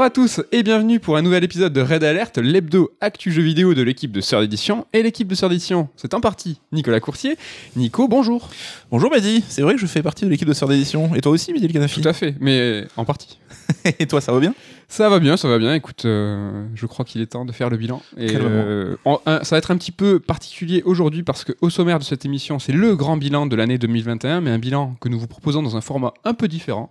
Bonjour à tous et bienvenue pour un nouvel épisode de Red Alert, l'hebdo actu jeu vidéo de l'équipe de Sœur d'édition. Et l'équipe de Sœur d'édition, c'est en partie Nicolas Coursier. Nico, bonjour. Bonjour Mehdi, c'est vrai que je fais partie de l'équipe de Sœur d'édition. Et toi aussi, Mehdi le Canafi? Tout à fait, mais en partie. Et toi, ça va bien? Ça va bien, ça va bien. Écoute, euh, je crois qu'il est temps de faire le bilan. Et euh, en- un- ça va être un petit peu particulier aujourd'hui parce que au sommaire de cette émission, c'est le grand bilan de l'année 2021, mais un bilan que nous vous proposons dans un format un peu différent.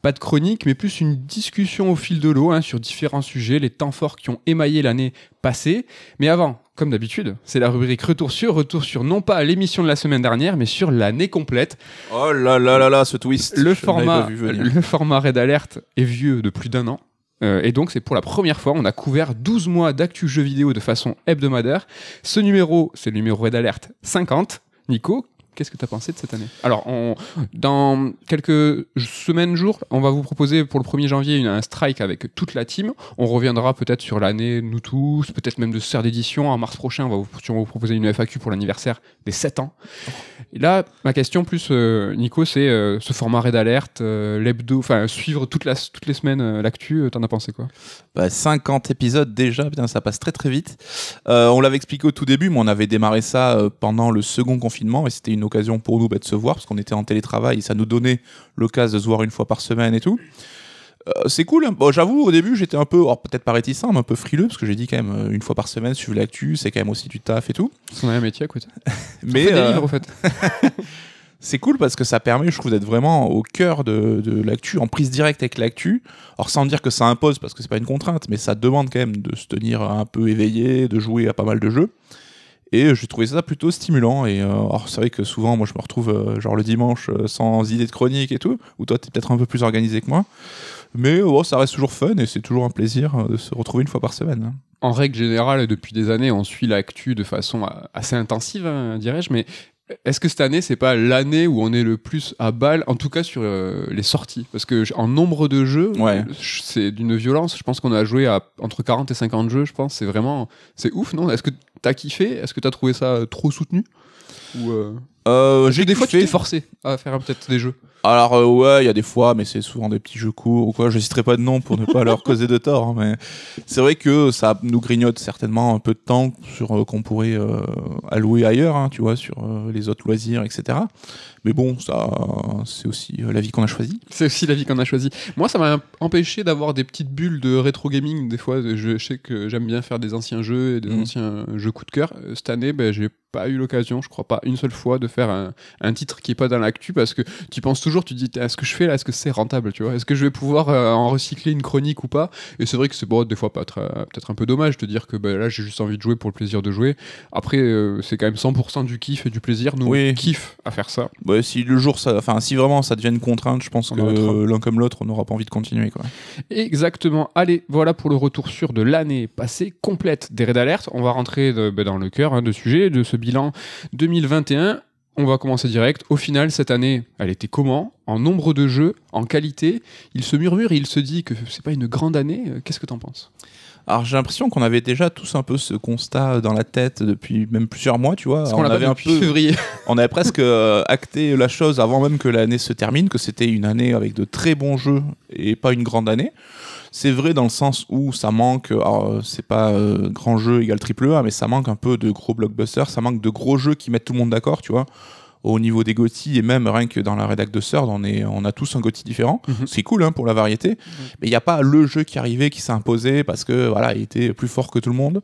Pas de chronique, mais plus une discussion au fil de l'eau hein, sur différents sujets, les temps forts qui ont émaillé l'année passée. Mais avant, comme d'habitude, c'est la rubrique Retour sur, retour sur non pas l'émission de la semaine dernière, mais sur l'année complète. Oh là là là là, ce twist. Le Je format, le format Red Alert est vieux de plus d'un an. Euh, et donc, c'est pour la première fois, on a couvert 12 mois d'actu jeux vidéo de façon hebdomadaire. Ce numéro, c'est le numéro Red Alert 50. Nico, qu'est-ce que tu as pensé de cette année? Alors, dans quelques semaines, jours, on va vous proposer pour le 1er janvier une- un strike avec toute la team. On reviendra peut-être sur l'année, nous tous, peut-être même de ce serre d'édition. En mars prochain, on va vous, vous proposer une FAQ pour l'anniversaire des 7 ans. Et là, ma question plus, euh, Nico, c'est euh, ce format Red Alert, euh, l'hebdo, enfin suivre toutes les semaines euh, l'actu, t'en as pensé quoi? Bah, 50 épisodes déjà, putain, ça passe très très vite. On l'avait expliqué au tout début, mais on avait démarré ça pendant le second confinement et c'était une occasion pour nous bah, de se voir parce qu'on était en télétravail et ça nous donnait l'occasion de se voir une fois par semaine et tout. Euh, c'est cool. hein. Bon, J'avoue, au début, j'étais un peu, alors peut-être pas réticent, mais un peu frileux parce que j'ai dit quand même euh, une fois par semaine, suivre l'actu, c'est quand même aussi du taf et tout. A un métier côté. Mais fait des euh, livres, au fait. C'est cool parce que ça permet, je trouve, d'être vraiment au cœur de, de l'actu, en prise directe avec l'actu. Alors sans dire que ça impose, parce que c'est pas une contrainte, mais ça demande quand même de se tenir un peu éveillé, de jouer à pas mal de jeux. Et j'ai trouvé ça plutôt stimulant. Et euh, c'est vrai que souvent, moi, je me retrouve euh, genre le dimanche euh, sans idée de chronique et tout, ou toi, t'es peut-être un peu plus organisé que moi. Mais euh, bon, ça reste toujours fun et c'est toujours un plaisir euh, de se retrouver une fois par semaine. hein. En règle générale, depuis des années, on suit l'actu de façon euh, assez intensive, hein, dirais-je, mais est-ce que cette année, c'est pas l'année où on est le plus à balle, en tout cas sur euh, les sorties? Parce que en nombre de jeux, Ouais. euh, c'est d'une violence. Je pense qu'on a joué à entre 40 et 50 jeux, je pense. C'est vraiment. C'est ouf, non? Est-ce que t'as kiffé? Est-ce que t'as trouvé ça euh, trop soutenu? Ou euh, Euh, J'ai des fois, tu t'es forcé à faire peut-être des jeux. Alors euh, ouais, il y a des fois, mais c'est souvent des petits jeux courts ou quoi. Je citerai pas de nom pour ne pas leur causer de tort, hein, mais c'est vrai que ça nous grignote certainement un peu de temps sur euh, qu'on pourrait allouer ailleurs, hein, tu vois, sur les autres loisirs, etc. Mais bon, ça, c'est aussi la vie qu'on a choisie. C'est aussi la vie qu'on a choisie. Moi, ça m'a empêché d'avoir des petites bulles de rétro gaming. Des fois, je, sais que j'aime bien faire des anciens jeux et des Mhm. anciens jeux coup de cœur. Cette année, ben, j'ai pas eu l'occasion, je crois pas une seule fois, de faire un, un titre qui est pas dans l'actu parce que tu penses toujours, tu te dis, est-ce que je fais là, est-ce que c'est rentable, tu vois? Est-ce que je vais pouvoir euh, en recycler une chronique ou pas? Et c'est vrai que c'est bon, des fois peut-être un peu dommage de dire que ben, là, j'ai juste envie de jouer pour le plaisir de jouer. Après, euh, c'est quand même 100% du kiff et du plaisir. Nous, Oui. on kiffe à faire ça. Ouais, si le jour, ça, enfin, si vraiment ça devient une contrainte, je pense On que l'un comme l'autre, on n'aura pas envie de continuer, quoi. Exactement. Allez, voilà pour le retour sur de l'année passée complète des Red Alert. On va rentrer de- ben, dans le cœur hein, de sujet de ce bilan 2021. On va commencer direct. Au final, cette année, elle était comment? En nombre de jeux, en qualité? Il se murmure et il se dit que c'est pas une grande année. Qu'est-ce que t'en penses? Alors j'ai l'impression qu'on avait déjà tous un peu ce constat dans la tête depuis même plusieurs mois, tu vois. Parce on pas avait un peu février. On avait presque euh, acté la chose avant même que l'année se termine, que c'était une année avec de très bons jeux et pas une grande année. C'est vrai dans le sens où ça manque, alors euh, c'est pas euh, grand jeu égal triple A, mais ça manque un peu de gros blockbusters, ça manque de gros jeux qui mettent tout le monde d'accord, tu vois. Au niveau des GOTY et même rien que dans la rédac de Third, on, est, on a tous un GOTY différent. Mhm. C'est cool hein, pour la variété, mais il n'y a pas le jeu qui arrivait, qui s'est imposé parce que voilà, il était plus fort que tout le monde.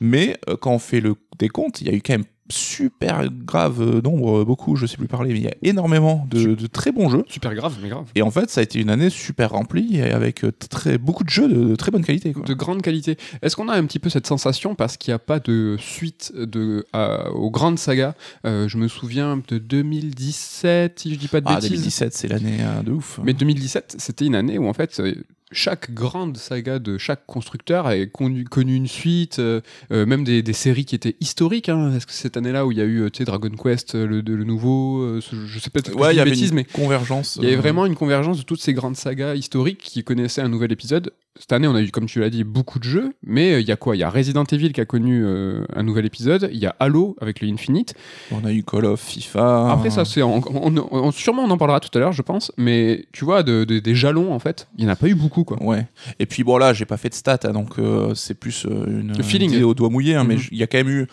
Mais euh, quand on fait le décompte, il y a eu quand même super grave euh, nombre, euh, beaucoup, je sais plus parler, mais il y a énormément de, de très bons jeux. Super grave, mais grave. Et en fait, ça a été une année super remplie avec euh, très, beaucoup de jeux de, de très bonne qualité. Quoi. de grande qualité. Est-ce qu'on a un petit peu cette sensation parce qu'il n'y a pas de suite de, à- aux grandes sagas Euh, Je me souviens de 2017, si je dis pas de Ah, bêtises. 2017, c'est l'année de ouf. Mais 2017, c'était une année où en fait chaque grande saga de chaque constructeur a connu, connu une suite, euh, euh, même des, des séries qui étaient historiques. Hein. Est-ce que cette année-là où il y a eu euh, Dragon Quest, le, de- le nouveau, ce- je sais pas, je ouais, il y avait bêtises, une mais convergence. il y avait vraiment une convergence de toutes ces grandes sagas historiques qui connaissaient un nouvel épisode. Cette année, on a eu, comme tu l'as dit, beaucoup de jeux, mais il y a quoi? Il y a Resident Evil qui a connu un nouvel épisode, il y a Halo avec le Infinite. On a eu Call of, FIFA. Après, ça, c'est on, on- sûrement on en parlera tout à l'heure, je pense, mais tu vois, de- de- des jalons, en fait, il n'y en a pas eu beaucoup quoi. Ouais. Et puis bon là, j'ai pas fait de stats, hein, donc euh, c'est plus euh, une, Le feeling. idée au doigt mouillé. hein, Mais Mhm. il y a quand même eu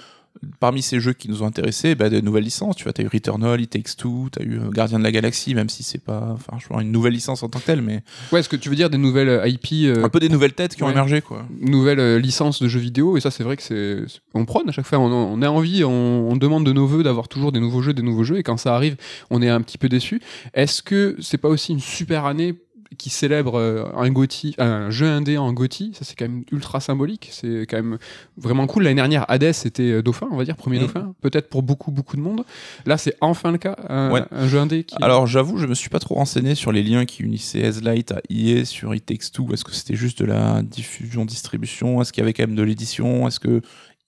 parmi ces jeux qui nous ont intéressés, bah, de nouvelles licences. Tu vois, t'as eu Returnal, It Takes Two, t'as eu euh, Gardien de la Galaxie, même si c'est pas, enfin, je une nouvelle licence en tant que telle, mais Ouais, est-ce que tu veux dire des nouvelles IP, euh, un peu des nouvelles têtes qui ont émergé, quoi. nouvelles euh, licences de jeux vidéo Et ça, c'est vrai que c'est. c'est- On prône à chaque fois. On, on a envie, on, on demande de nos voeux d'avoir toujours des nouveaux jeux, des nouveaux jeux. Et quand ça arrive, on est un petit peu déçu. Est-ce que c'est pas aussi une super année qui célèbre euh, un GOTY, un jeu indé en GOTY, ça c'est quand même ultra symbolique, c'est quand même vraiment cool. L'année dernière, Hades c'était euh, dauphin, on va dire premier Mm. dauphin, peut-être pour beaucoup beaucoup de monde. Là, c'est enfin le cas, un, Ouais. un jeu indé qui. Alors j'avoue, je me suis pas trop renseigné sur les liens qui unissaient S-Light à EA sur It Takes Two. Est-ce que c'était juste de la diffusion, distribution Est-ce qu'il y avait quand même de l'édition? Est-ce que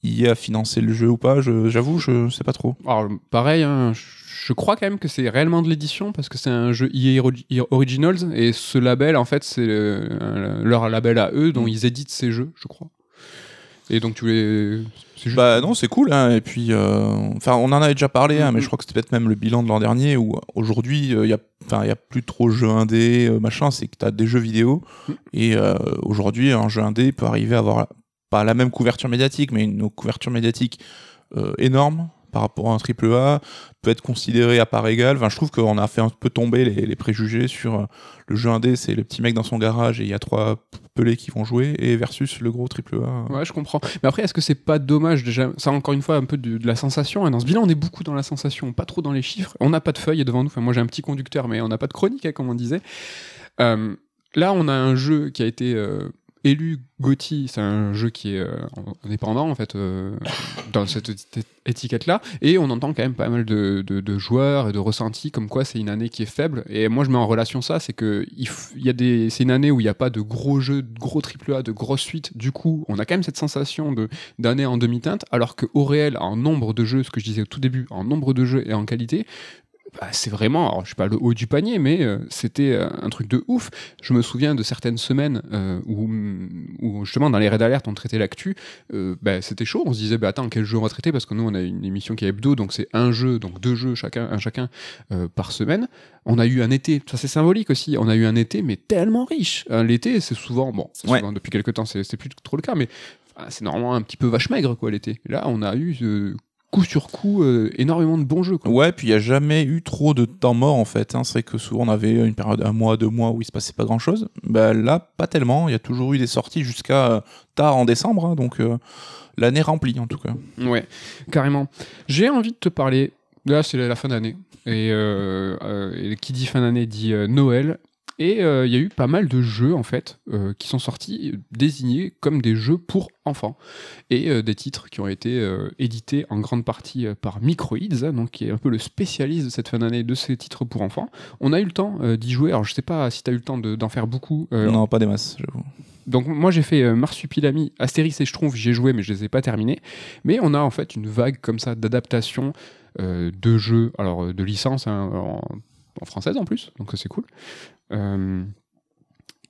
EA a financé le jeu ou pas Je- J'avoue, je sais pas trop. Alors, pareil, hein, je je crois quand même que c'est réellement de l'édition parce que c'est un jeu EA Ori- Originals et ce label, en fait, c'est le- un- leur label à eux dont Mm. ils éditent ces jeux, je crois. Et donc, tu les. Juste. Bah non, c'est cool. Hein. Et puis, euh, enfin, on en avait déjà parlé, hein, mais Mhm. je crois que c'était peut-être même le bilan de l'an dernier où aujourd'hui, il y a, enfin, il y a plus trop de jeux indés, euh, machin. C'est que tu as des jeux vidéo et euh, aujourd'hui, un jeu indé peut arriver à avoir pas la même couverture médiatique, mais une couverture médiatique euh, énorme par rapport à un triple A, peut être considéré à part égale. Enfin, je trouve qu'on a fait un peu tomber les, préjugés sur euh, le jeu indé, c'est le petit mec dans son garage et il y a trois pelés qui vont jouer, et versus le gros triple A. Ouais, je comprends. Mais après, est-ce que c'est pas dommage déjà Ça, encore une fois, un peu de, la sensation. hein. Dans ce bilan, on est beaucoup dans la sensation, pas trop dans les chiffres. On n'a pas de feuille devant nous. Enfin, moi, j'ai un petit conducteur, mais on n'a pas de chronique, hein, comme on disait. Euh, là, on a un jeu qui a été élu GOTY. C'est un jeu qui est euh, indépendant, en fait, euh, dans cette éti- étiquette-là. Et on entend quand même pas mal de, joueurs et de ressentis comme quoi c'est une année qui est faible. Et moi, je mets en relation ça, c'est que il, y a des, c'est une année où il n'y a pas de gros jeux, de gros triple A, de grosses suites. Du coup, on a quand même cette sensation de d'année en demi-teinte, alors qu'au réel, en nombre de jeux, ce que je disais au tout début, en nombre de jeux et en qualité, bah, c'est vraiment, alors je suis pas le haut du panier, mais euh, c'était euh, un truc de ouf. Je me souviens de certaines semaines euh, où, où justement dans les raids d'alerte on traitait l'actu, euh, bah, c'était chaud. On se disait, bah, attends, quel jeu on va traiter? Parce que nous on a une émission qui est hebdo, donc c'est un jeu, donc deux jeux chacun, un chacun par semaine. On a eu un été, ça c'est symbolique aussi. On a eu un été, mais tellement riche. L'été, c'est souvent, bon, c'est Ouais. souvent, depuis quelques temps, c'est plus trop le cas, mais c'est normalement un petit peu vache maigre quoi l'été. Là, on a eu coup sur coup euh, énormément de bons jeux. Quoi. Ouais, puis il n'y a jamais eu trop de temps mort en fait. hein. C'est vrai que souvent on avait une période un mois, deux mois où il se passait pas grand chose. Bah, là, pas tellement. Il y a toujours eu des sorties jusqu'à euh, tard en décembre. hein. donc euh, l'année remplie en tout cas. Ouais, carrément. J'ai envie de te parler. Là, c'est la la fin d'année. Et, euh, euh, et qui dit fin d'année dit euh, Noël. Et euh, il y a eu pas mal de jeux, en fait, euh, qui sont sortis euh, désignés comme des jeux pour enfants. Et euh, des titres qui ont été euh, édités en grande partie euh, par Microids, hein, donc qui est un peu le spécialiste de cette fin d'année de ces titres pour enfants. On a eu le temps euh, d'y jouer. Alors, je sais pas si tu as eu le temps de- d'en faire beaucoup. euh, non, pas des masses, j'avoue. donc moi j'ai fait euh, Marsupilami, Astérix et Schtroumpf, j'ai joué mais je les ai pas terminés. Mais on a en fait une vague comme ça d'adaptation euh, de jeux, alors euh, de licences hein, en, en française en plus, donc ça, c'est cool. Euh,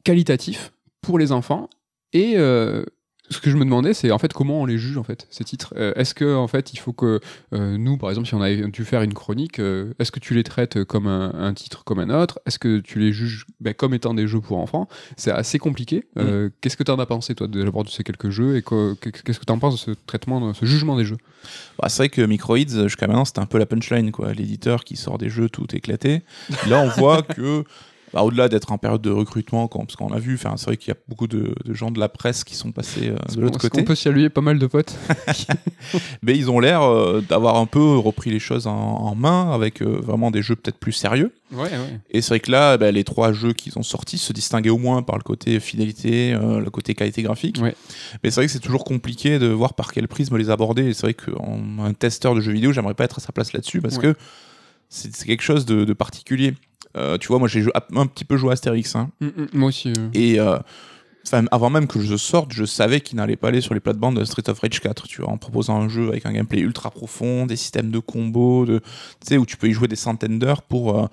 qualitatif pour les enfants et euh, ce que je me demandais, c'est en fait comment on les juge en fait ces titres? Euh, est-ce que en fait il faut que euh, nous, par exemple, si on avait dû faire une chronique, euh, est-ce que tu les traites comme un, un titre comme un autre? Est-ce que tu les juges ben, comme étant des jeux pour enfants? C'est assez compliqué. Euh, Qu'est-ce que tu en as pensé toi de l'abord de ces quelques jeux? Et que- qu'est-ce que tu en penses de ce traitement, de ce jugement des jeux? Bah, c'est vrai que Microids, jusqu'à maintenant, c'était un peu la punchline, quoi. L'éditeur qui sort des jeux tout éclatés. Là, on voit que, bah, au-delà d'être en période de recrutement, quand- parce qu'on a vu, c'est vrai qu'il y a beaucoup de, de gens de la presse qui sont passés euh, de l'autre côté. peut saluer pas mal de potes Mais ils ont l'air euh, d'avoir un peu repris les choses en, en main avec euh, vraiment des jeux peut-être plus sérieux. Ouais, ouais. Et c'est vrai que là, bah, les trois jeux qu'ils ont sortis se distinguaient au moins par le côté fidélité, le côté qualité graphique. Ouais. Mais c'est vrai que c'est toujours compliqué de voir par quel prisme les aborder. Et c'est vrai qu'un testeur de jeux vidéo, j'aimerais pas être à sa place là-dessus parce que c'est c'est quelque chose de, de particulier. Euh, tu vois, moi j'ai un petit peu joué à Astérix. hein. Mm, mm, moi aussi. euh. Et euh, enfin, avant même que je sorte, je savais qu'il n'allait pas aller sur les plates-bandes de Street of Rage 4, tu vois, en proposant un jeu avec un gameplay ultra profond, des systèmes de combos, de, tu sais, où tu peux y jouer des centaines d'heures pour,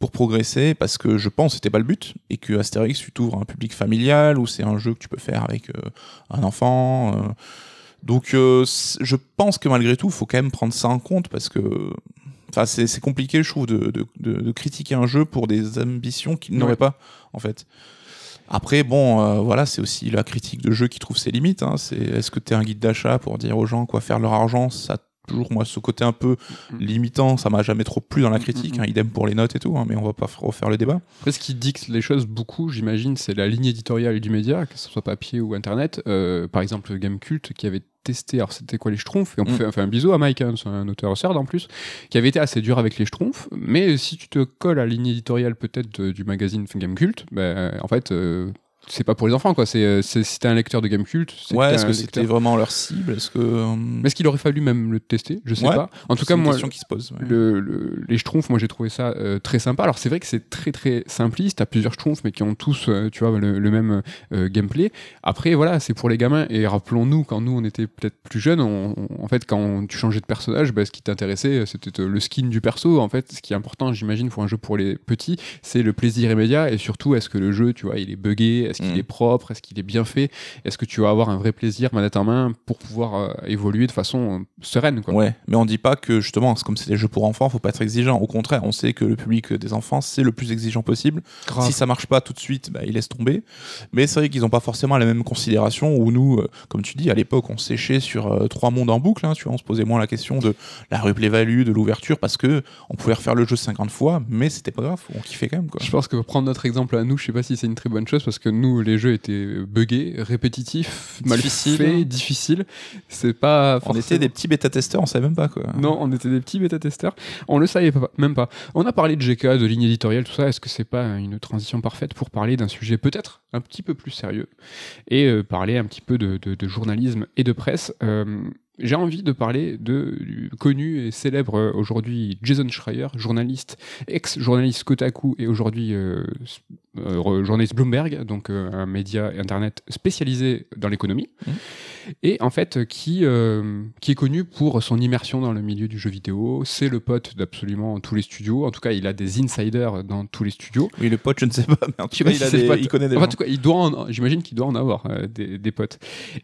pour progresser, parce que je pense que c'était pas le but, et que Astérix, tu t'ouvres un public familial, où c'est un jeu que tu peux faire avec euh, un enfant. euh. donc euh, je pense que malgré tout, il faut quand même prendre ça en compte, parce que Enfin, c'est compliqué, je trouve, de, de, de- de critiquer un jeu pour des ambitions qu'il Ouais. n'aurait pas, en fait. Après, bon, euh, voilà, c'est aussi la critique de jeu qui trouve ses limites. hein. C'est est-ce que tu es un guide d'achat pour dire aux gens quoi faire leur argent? Ça toujours moi ce côté un peu Mm. limitant, ça m'a jamais trop plu dans la critique. Mm, mm, hein. idem pour les notes et tout, hein, mais on va pas refaire le débat. Après, ce qui dicte les choses beaucoup, j'imagine, c'est la ligne éditoriale du média, que ce soit papier ou internet. Euh, par exemple, Gamecult qui avait testé, alors c'était quoi les Schtroumpfs? Et on Mm. fait, on fait un bisou à Mike, hein, c'est un auteur CERD en plus, qui avait été assez dur avec les Schtroumpfs. Mais si tu te colles à la ligne éditoriale peut-être du magazine Gamecult, ben, en fait. euh, c'est pas pour les enfants quoi, c'est euh, c'est- si t'es un lecteur de Gamecult, c'est Ouais, est-ce que c'était vraiment leur cible? Est-ce que euh, Mais est-ce qu'il aurait fallu même le tester? Je sais Ouais, pas. En tout cas, une moi, question qui se pose. ouais. le, le- les schtroumpfs, moi j'ai trouvé ça euh, très sympa. Alors c'est vrai que c'est très très simpliste. T'as plusieurs schtroumpfs, mais qui ont tous, euh, tu vois, le, le même gameplay. Après, voilà, c'est pour les gamins. Et rappelons-nous, quand nous on était peut-être plus jeunes, on- on- en fait, quand tu changeais de personnage, bah, ce qui t'intéressait, c'était le skin du perso. En fait, ce qui est important, j'imagine, pour un jeu pour les petits, c'est le plaisir immédiat et surtout, est-ce que le jeu, tu vois, il est buggé, est-ce qu'il Mm. est propre, est-ce qu'il est bien fait, est-ce que tu vas avoir un vrai plaisir manette en main pour pouvoir euh, évoluer de façon euh, sereine, quoi? Ouais, mais on dit pas que justement, comme c'est des jeux pour enfants, faut pas être exigeant. Au contraire, on sait que le public des enfants, c'est le plus exigeant possible. Grave. Si ça marche pas tout de suite, bah, ils laissent tomber. Mais c'est vrai qu'ils ont pas forcément la même considération où nous, euh, comme tu dis, à l'époque, on séchait sur trois mondes en boucle. hein, tu vois, on se posait moins la question de la replay value, de l'ouverture, parce que on pouvait refaire le jeu 50 fois, mais c'était pas grave, on kiffait quand même. Quoi. Je pense que prendre notre exemple à nous, je sais pas si c'est une très bonne chose parce que nous, les jeux étaient buggés, répétitifs, mal faits, difficiles. C'est pas. On était des petits bêta-testeurs, on savait même pas quoi. Non, on était des petits bêta-testeurs. On le savait pas, même pas. On a parlé de GK, de ligne éditoriale, tout ça. Est-ce que c'est pas une transition parfaite pour parler d'un sujet peut-être un petit peu plus sérieux et euh, parler un petit peu de, de- de journalisme et de presse Euh, j'ai envie de parler de du connu et célèbre euh, aujourd'hui Jason Schreier, journaliste, ex-journaliste Kotaku et aujourd'hui euh, euh, journaliste Bloomberg, donc un média internet spécialisé dans l'économie, Mhm. Et en fait euh, qui, euh, qui est connu pour son immersion dans le milieu du jeu vidéo. C'est le pote d'absolument tous les studios. En tout cas, il a des insiders dans tous les studios. Oui, le pote, je ne sais pas, mais en tout cas, il, a des- il connaît des en gens. tout cas, il doit en- j'imagine qu'il doit en avoir euh, des, des potes.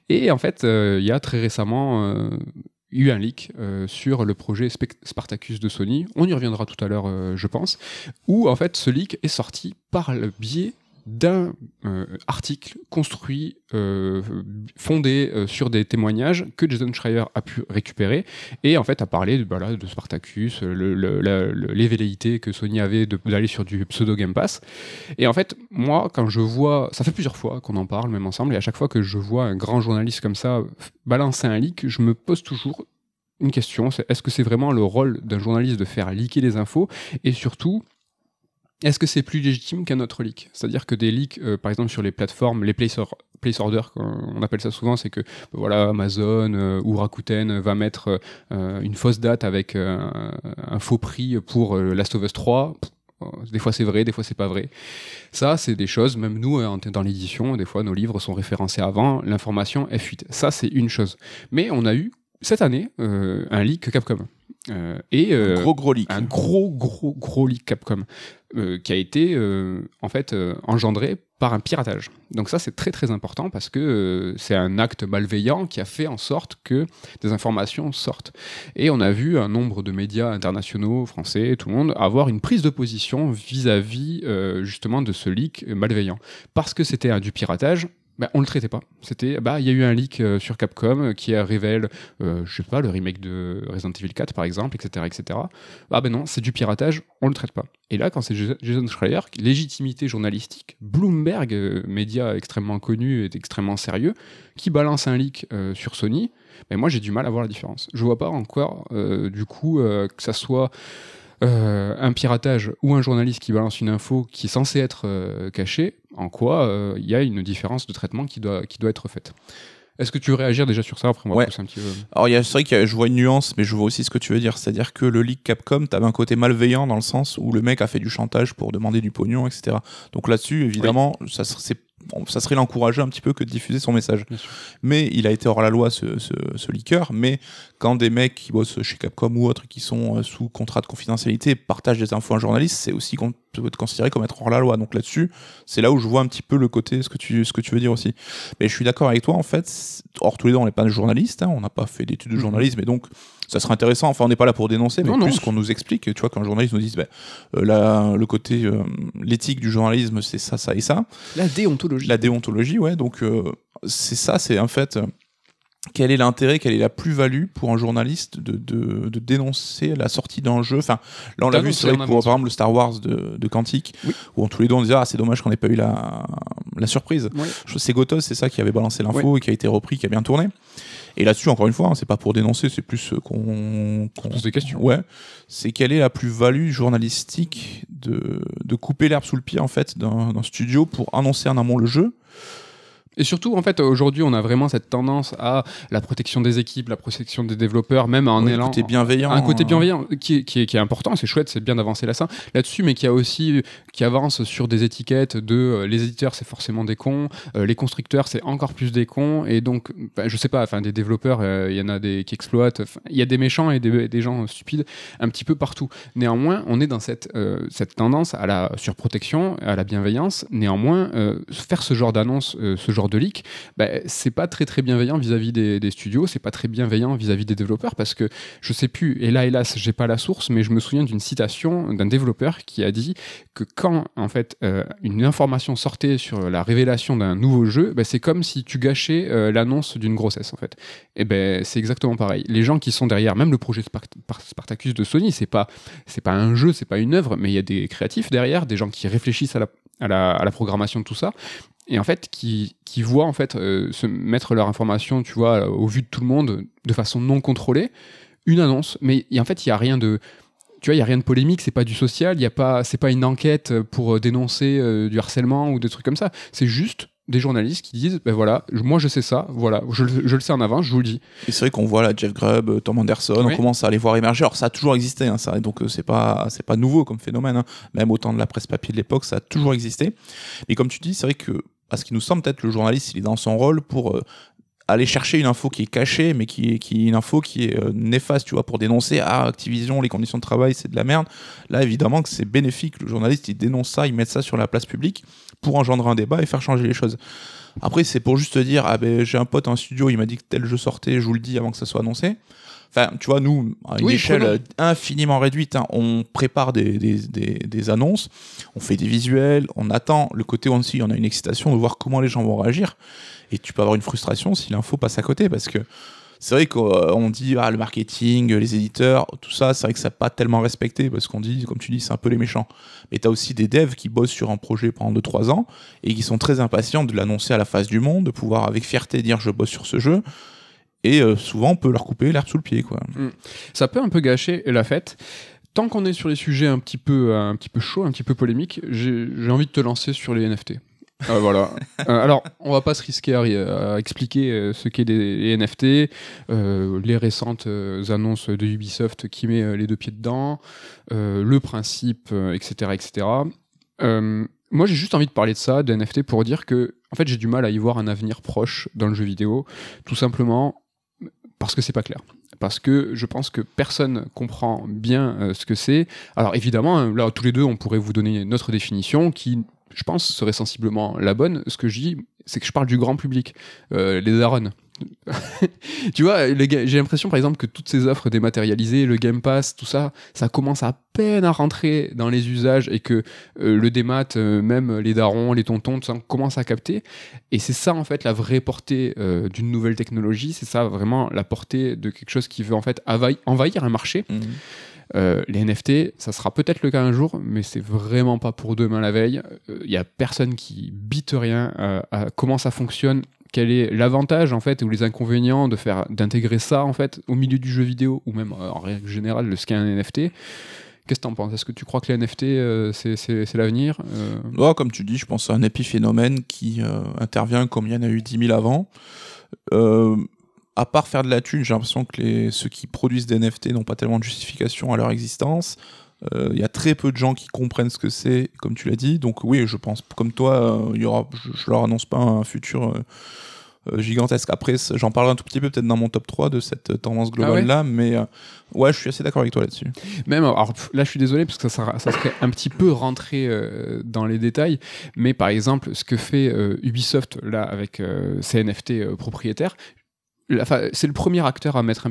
Et en fait, il y a très récemment eu un leak euh, sur le projet Spartacus de Sony. On y reviendra tout à l'heure, euh, je pense, où en fait ce leak est sorti par le biais d'un euh, article construit, euh, fondé euh, sur des témoignages que Jason Schreier a pu récupérer et en fait a parlé de, bah là, de Spartacus, les velléités que Sony avait d'aller sur du pseudo Game Pass. Et en fait, moi, quand je vois, ça fait plusieurs fois qu'on en parle même ensemble, et à chaque fois que je vois un grand journaliste comme ça balancer un leak, je me pose toujours une question, c'est est-ce que c'est vraiment le rôle d'un journaliste de faire leaker les infos Et surtout, est-ce que c'est plus légitime qu'un autre leak? C'est-à-dire que des leaks, euh, par exemple sur les plateformes, les place, or- place orders, on appelle ça souvent, c'est que voilà Amazon euh, ou Rakuten va mettre euh, une fausse date avec euh, un faux prix pour euh, Last of Us 3. Pff, euh, Des fois c'est vrai, des fois c'est pas vrai. Ça, c'est des choses, même nous, euh, dans l'édition, des fois nos livres sont référencés avant, l'information est fuite. Ça, c'est une chose. Mais on a eu cette année euh, un leak Capcom. Euh, et euh, Gros gros leak. un gros, gros, gros leak Capcom qui a été en fait engendré par un piratage. Donc ça c'est très très important parce que c'est un acte malveillant qui a fait en sorte que des informations sortent. Et on a vu un nombre de médias internationaux, français, tout le monde avoir une prise de position vis-à-vis justement de ce leak malveillant. Parce que c'était un du piratage, bah, on le traitait pas. C'était, bah, il y a eu un leak euh, sur Capcom euh, qui révèle, euh, je sais pas, le remake de Resident Evil 4 par exemple, etc., etc. Ah ben non, c'est du piratage, on le traite pas. Et là, quand c'est Jason- Schreier, légitimité journalistique, Bloomberg, média extrêmement connu et extrêmement sérieux, qui balance un leak sur Sony, mais moi j'ai du mal à voir la différence. Je vois pas encore, du coup, que ça soit euh, un piratage ou un journaliste qui balance une info qui est censée être euh, cachée, en quoi euh, il y a une différence de traitement qui doit, qui doit être faite. Est-ce que tu veux réagir déjà sur ça? Après, on va Ouais. pousser un petit peu. Alors, c'est vrai que je vois une nuance, mais je vois aussi ce que tu veux dire. C'est-à-dire que le leak Capcom, t'avais un côté malveillant dans le sens où le mec a fait du chantage pour demander du pognon, etc. Donc là-dessus, évidemment, ça, ser- c'est- bon, ça serait l'encourager un petit peu que de diffuser son message. Mais il a été hors la loi, ce, ce, ce leaker. Mais quand des mecs qui bossent chez Capcom ou autres, qui sont euh, sous contrat de confidentialité, partagent des infos à un journaliste, c'est aussi con- peut être considéré comme être hors la loi. Donc là-dessus, c'est là où je vois un petit peu le côté, ce que tu, ce que tu veux dire aussi. Mais je suis d'accord avec toi, en fait. Or, tous les deux, on n'est pas journalistes, hein, on n'a pas fait d'études de Mhm. journalisme, et donc ça serait intéressant. Enfin, on n'est pas là pour dénoncer, mais Non, plus qu'on nous explique. Tu vois, quand un journaliste nous dit, bah, euh, la- le côté, euh, l'éthique du journalisme, c'est ça, ça et ça. La déontologie. déontologie. La déontologie, ouais. Donc, euh, c'est ça, c'est en fait. Quel est l'intérêt, quelle est la plus-value pour un journaliste de, de, de dénoncer la sortie d'un jeu? Enfin, là, on l'a vu, c'est vrai pour, par exemple, le Star Wars de, de Quantic, Oui. où en tous les deux, on disait, ah, c'est dommage qu'on n'ait pas eu la, la surprise. C'est Gotos, c'est ça qui avait balancé l'info et qui a été repris, qui a bien tourné. Et là-dessus, encore une fois, hein, c'est pas pour dénoncer, c'est plus euh, qu'on. qu'on- pose des questions. Ouais. C'est quelle est la plus-value journalistique de, de couper l'herbe sous le pied, en fait, d'un studio pour annoncer en amont le jeu? Et surtout, en fait, aujourd'hui, on a vraiment cette tendance à la protection des équipes, la protection des développeurs, même en Un élan. côté bienveillant. un côté bienveillant qui est, qui est, qui est important, c'est chouette, c'est bien d'avancer là là-dessus, mais qui a aussi qui avance sur des étiquettes de euh, les éditeurs c'est forcément des cons, euh, les constructeurs c'est encore plus des cons, et donc bah, je sais pas, enfin des développeurs, euh, il y en a des qui exploitent, il y a des méchants et des, des gens stupides un petit peu partout. Néanmoins, on est dans cette cette tendance à la surprotection, à la bienveillance. Néanmoins, faire ce genre d'annonce, ce genre de leak, bah, c'est pas très très bienveillant vis-à-vis des, des studios, c'est pas très bienveillant vis-à-vis des développeurs parce que je sais plus, et là hélas j'ai pas la source, mais je me souviens d'une citation d'un développeur qui a dit que quand en fait euh, une information sortait sur la révélation d'un nouveau jeu, bah, c'est comme si tu gâchais euh, l'annonce d'une grossesse en fait. Et ben c'est exactement pareil. Les gens qui sont derrière, même le projet Spart- Par- Spartacus de Sony, c'est pas c'est pas un jeu, c'est pas une œuvre, mais il y a des créatifs derrière, des gens qui réfléchissent à la, à la, à la programmation de tout ça et en fait qui, qui voient en fait euh, se mettre leur information tu vois au vu de tout le monde de façon non contrôlée une annonce mais et en fait il y a rien de tu vois il y a rien de polémique c'est pas du social il y a pas c'est pas une enquête pour euh, dénoncer euh, du harcèlement ou des trucs comme ça c'est juste des journalistes qui disent ben voilà moi je sais ça voilà je, le- je le sais en avance je vous le dis Et c'est vrai qu'on voit là Jeff Grubb, euh, Tom Anderson, Oui. on commence à les voir émerger. Alors ça a toujours existé, hein, ça, donc euh, c'est pas c'est pas nouveau comme phénomène. hein. Même au temps de la presse papier de l'époque, ça a toujours existé. Et comme tu dis, c'est vrai que à ce qui nous semble peut-être le journaliste, il est dans son rôle pour euh, aller chercher une info qui est cachée, mais qui est, une info qui est euh, néfaste, tu vois, pour dénoncer ah Activision, les conditions de travail, c'est de la merde. Là, évidemment que c'est bénéfique. Le journaliste, il dénonce ça, il met ça sur la place publique pour engendrer un débat et faire changer les choses. Après, c'est pour juste te dire, ah ben j'ai un pote en studio, il m'a dit que tel jeu sortait, je vous le dis avant que ça soit annoncé. Enfin, tu vois, nous, à une Oui, échelle prenons. euh, infiniment réduite, hein, on prépare des, des, des, des annonces, on fait des visuels, on attend. Le côté aussi, on a une excitation de voir comment les gens vont réagir. Et tu peux avoir une frustration si l'info passe à côté, parce que c'est vrai qu'on dit, ah, le marketing, les éditeurs, tout ça, c'est vrai que ça n'a pas tellement respecté, parce qu'on dit, comme tu dis, c'est un peu les méchants. Mais tu as aussi des devs qui bossent sur un projet pendant 2-3 ans et qui sont très impatients de l'annoncer à la face du monde, de pouvoir avec fierté dire je bosse sur ce jeu. Et euh, souvent, on peut leur couper l'herbe sous le pied. Quoi. ça peut un peu gâcher la fête. Tant qu'on est sur les sujets un petit peu, euh, un petit peu chauds, un petit peu polémiques, j'ai envie de te lancer sur les NFT. Euh, voilà. Euh, alors, on va pas se risquer à, à expliquer euh, ce qu'est des les NFT, les récentes annonces de Ubisoft qui met les deux pieds dedans, le principe, etc., etc. Moi, j'ai juste envie de parler de ça, de NFT, pour dire que, en fait, j'ai du mal à y voir un avenir proche dans le jeu vidéo, tout simplement parce que c'est pas clair. Parce que je pense que personne comprend bien euh, ce que c'est. Alors évidemment, hein, là tous les deux, on pourrait vous donner notre définition qui, je pense, serait sensiblement la bonne. Ce que je dis, c'est que je parle du grand public, euh, les darons. tu vois, j'ai l'impression par exemple que toutes ces offres dématérialisées, le Game Pass, tout ça, ça commence à peine à rentrer dans les usages et que euh, le démat, euh, même les darons, les tontons, tout ça, commence à capter. Et c'est ça en fait la vraie portée euh, d'une nouvelle technologie, c'est ça vraiment la portée de quelque chose qui veut en fait envahir un marché. Euh, les NFT, ça sera peut-être le cas un jour, mais c'est vraiment pas pour demain la veille. Il y a personne qui bite rien euh, à comment ça fonctionne, quel est l'avantage en fait ou les inconvénients de faire d'intégrer ça en fait au milieu du jeu vidéo ou même euh, en règle générale le skin NFT. Qu'est-ce que t'en penses? Est-ce que tu crois que les NFT euh, c'est, l'avenir? Euh, comme tu dis, je pense à un épiphénomène qui euh, intervient comme il y en a eu 10 000 avant. À part faire de la thune, j'ai l'impression que les, ceux qui produisent des NFT n'ont pas tellement de justification à leur existence. Euh, Il y a très peu de gens qui comprennent ce que c'est, comme tu l'as dit. Donc oui, je pense, comme toi, euh, y aura, je, je leur annonce pas un futur euh, euh, gigantesque. Après, j'en parlerai un tout petit peu peut-être dans mon top 3 de cette euh, tendance globale-là, mais euh, ouais, je suis assez d'accord avec toi là-dessus. Même, alors là je suis désolé parce que ça, ça serait un petit peu rentré euh, dans les détails, mais par exemple ce que fait euh, Ubisoft là avec euh, ses NFT euh, propriétaires, c'est le premier acteur à mettre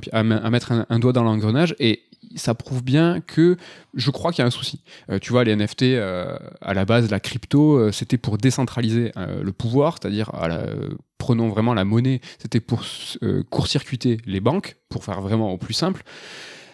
un, doigt dans l'engrenage et ça prouve bien que je crois qu'il y a un souci. Euh, tu vois, les NFT, euh, à la base, la crypto, euh, c'était pour décentraliser le pouvoir, c'est-à-dire, prenons vraiment la monnaie, c'était pour court-circuiter les banques, pour faire vraiment au plus simple.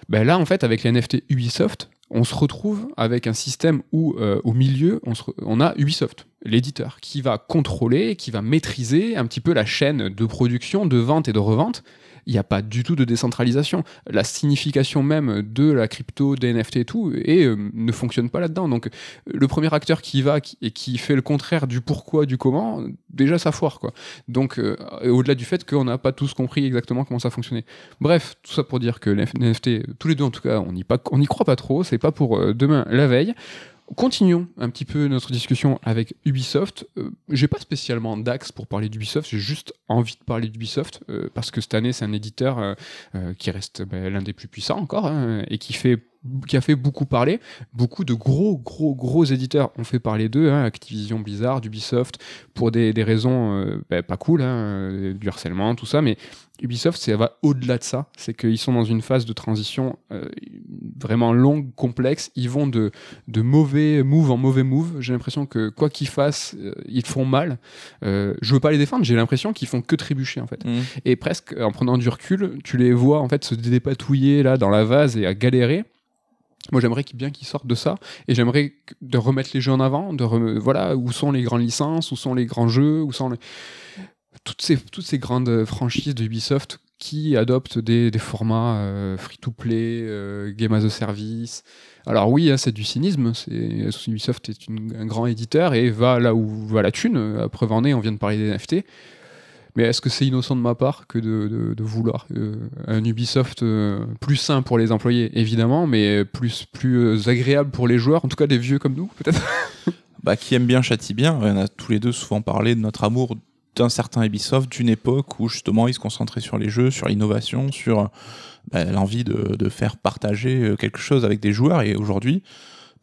Ben là, en fait, avec les NFT Ubisoft, on se retrouve avec un système où, au milieu, on a Ubisoft, l'éditeur, qui va contrôler, qui va maîtriser un petit peu la chaîne de production, de vente et de revente il n'y a pas du tout de décentralisation. La signification même de la crypto, des NFT et tout, et, euh, ne fonctionne pas là-dedans. Donc le premier acteur qui va et qui fait le contraire du pourquoi, du comment, déjà ça foire. Quoi. Donc euh, au-delà du fait qu'on n'a pas tous compris exactement comment ça fonctionnait. Bref, tout ça pour dire que les NFT, tous les deux en tout cas, on n'y croit pas trop, c'est pas pour euh, demain la veille continuons un petit peu notre discussion avec Ubisoft. Euh, j'ai pas spécialement d'axe pour parler d'Ubisoft, j'ai juste envie de parler d'Ubisoft euh, parce que cette année c'est un éditeur euh, qui reste ben, l'un des plus puissants encore hein, et qui fait qui a fait beaucoup parler. Beaucoup de gros, gros, gros éditeurs ont fait parler d'eux, hein, Activision, Blizzard, Ubisoft, pour des, des raisons ben, pas cool, hein, du harcèlement, tout ça, mais Ubisoft, ça va au-delà de ça. C'est qu'ils sont dans une phase de transition euh, vraiment longue, complexe. Ils vont de, de mauvais move en mauvais move. J'ai l'impression que quoi qu'ils fassent, euh, ils font mal. Euh, je veux pas les défendre, j'ai l'impression qu'ils font que trébucher en fait. Mmh. Et presque en prenant du recul, tu les vois en fait se dépatouiller là dans la vase et à galérer. Moi, j'aimerais bien qu'ils sortent de ça, et j'aimerais de remettre les jeux en avant, de voilà où sont les grandes licences, où sont les grands jeux, où sont toutes ces, toutes ces grandes franchises de Ubisoft qui adoptent des, formats euh, free-to-play, euh, game as a service. Alors oui, hein, c'est du cynisme. Ubisoft est un grand éditeur et va là où va la thune. Preuve en est, on vient de parler des NFT. Mais est-ce que c'est innocent de ma part que de, vouloir euh, un Ubisoft plus sain pour les employés, évidemment, mais plus, plus agréable pour les joueurs, en tout cas des vieux comme nous, peut-être? Bah, Qui aime bien châtie bien. On a tous les deux souvent parlé de notre amour d'un certain Ubisoft, d'une époque où justement ils se concentraient sur les jeux, sur l'innovation, sur bah, l'envie de, faire partager euh, quelque chose avec des joueurs. Et aujourd'hui,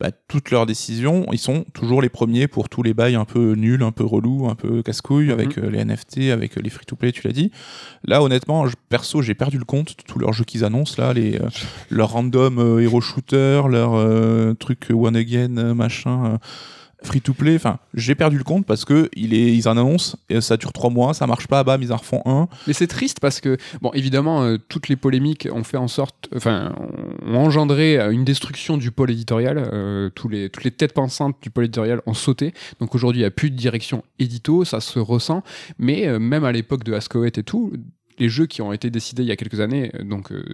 bah, toutes leurs décisions, ils sont toujours les premiers pour tous les bails un peu nuls, un peu relous, un peu casse-couilles, avec mhm. euh, les NFT, avec les free-to-play, tu l'as dit. Là, honnêtement, perso, j'ai perdu le compte de tous leurs jeux qu'ils annoncent, là, les, euh, leurs random hero shooter, leurs trucs one again, machin free to play, enfin, j'ai perdu le compte parce que il est, ils en annoncent et ça dure trois mois, ça marche pas, bam, ils en refont un. Mais c'est triste parce que, bon, évidemment, euh, toutes les polémiques ont fait en sorte, enfin, ont engendré euh, une destruction du pôle éditorial. Euh, tous les, toutes les têtes pensantes du pôle éditorial ont sauté. Donc aujourd'hui, il n'y a plus de direction édito, ça se ressent. Mais même à l'époque de Ascoet et tout, les jeux qui ont été décidés il y a quelques années euh, donc euh,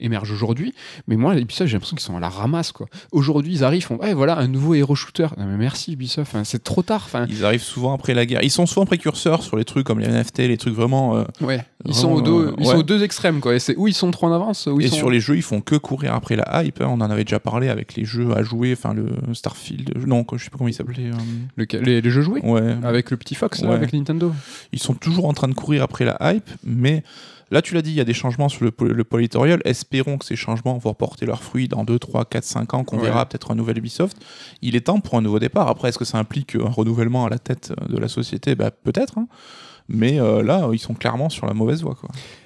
émergent aujourd'hui. Mais moi, Ubisoft, j'ai l'impression qu'ils sont à la ramasse quoi. Aujourd'hui, ils arrivent, font, ouais, voilà, un nouveau héros shooter. mais merci Ubisoft, c'est trop tard. Enfin, ils arrivent souvent après la guerre. Ils sont souvent précurseurs sur les trucs comme les NFT, les trucs vraiment. Euh, ouais. Ils sont aux deux, ils sont aux deux extrêmes quoi. C'est où ils sont trop en avance. et sont... sur les jeux, ils font que courir après la hype. Hein. On en avait déjà parlé avec les jeux à jouer, enfin le Starfield. Non, je sais pas comment il s'appelait. les, jeux joués. Ouais. Avec le petit Fox, avec Nintendo. Ils sont toujours en train de courir après la hype, mais Là, tu l'as dit, il y a des changements sur le, le Espérons que ces changements vont porter leurs fruits dans 2, 3, 4, 5 ans, qu'on verra peut-être un nouvel Ubisoft. Il est temps pour un nouveau départ. Après, est-ce que ça implique un renouvellement à la tête de la société? Bah, Peut-être. Hein. Mais euh, là, ils sont clairement sur la mauvaise voie.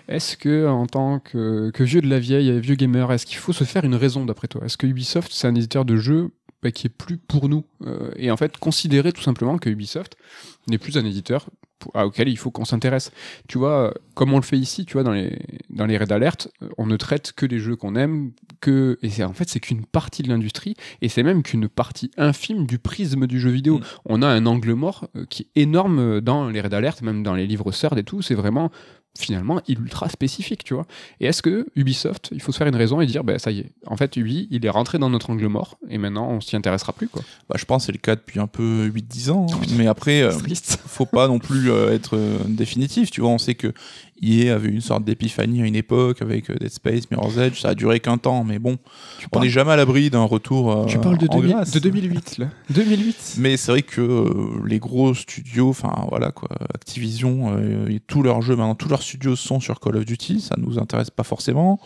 Est-ce que, en tant que, vieux de la vieille, vieux gamer, est-ce qu'il faut se faire une raison d'après toi? Est-ce que Ubisoft, c'est un éditeur de jeux bah, qui est plus pour nous euh, Et en fait, considérer tout simplement que Ubisoft n'est plus un éditeur auquel il faut qu'on s'intéresse. Tu vois, comme on le fait ici, tu vois, dans les, dans les raids d'alerte, on ne traite que des jeux qu'on aime, que, et en fait, c'est qu'une partie de l'industrie, et c'est même qu'une partie infime du prisme du jeu vidéo. Mm. On a un angle mort euh, qui est énorme dans les raids d'alerte, même dans les livres CERD et tout, c'est vraiment finalement ultra spécifique, tu vois. Et est-ce que Ubisoft, il faut se faire une raison et dire, bah, ça y est, en fait, Ubi, il est rentré dans notre angle mort, et maintenant, on s'y intéressera plus, quoi. Bah, je pense que c'est le cas depuis un peu 8-10 ans, hein. mais après, euh, faut pas non plus euh, être euh, définitif, tu vois, on sait que EA avait une sorte d'épiphanie à une époque avec Dead Space, Mirror's Edge, ça a duré qu'un temps, mais bon, on n'est jamais à l'abri d'un retour Tu parles de, de 2008, là 2008 Mais c'est vrai que les gros studios, enfin, voilà, quoi, Activision, tous leurs jeux, maintenant, tous leurs studios sont sur Call of Duty, ça nous intéresse pas forcément.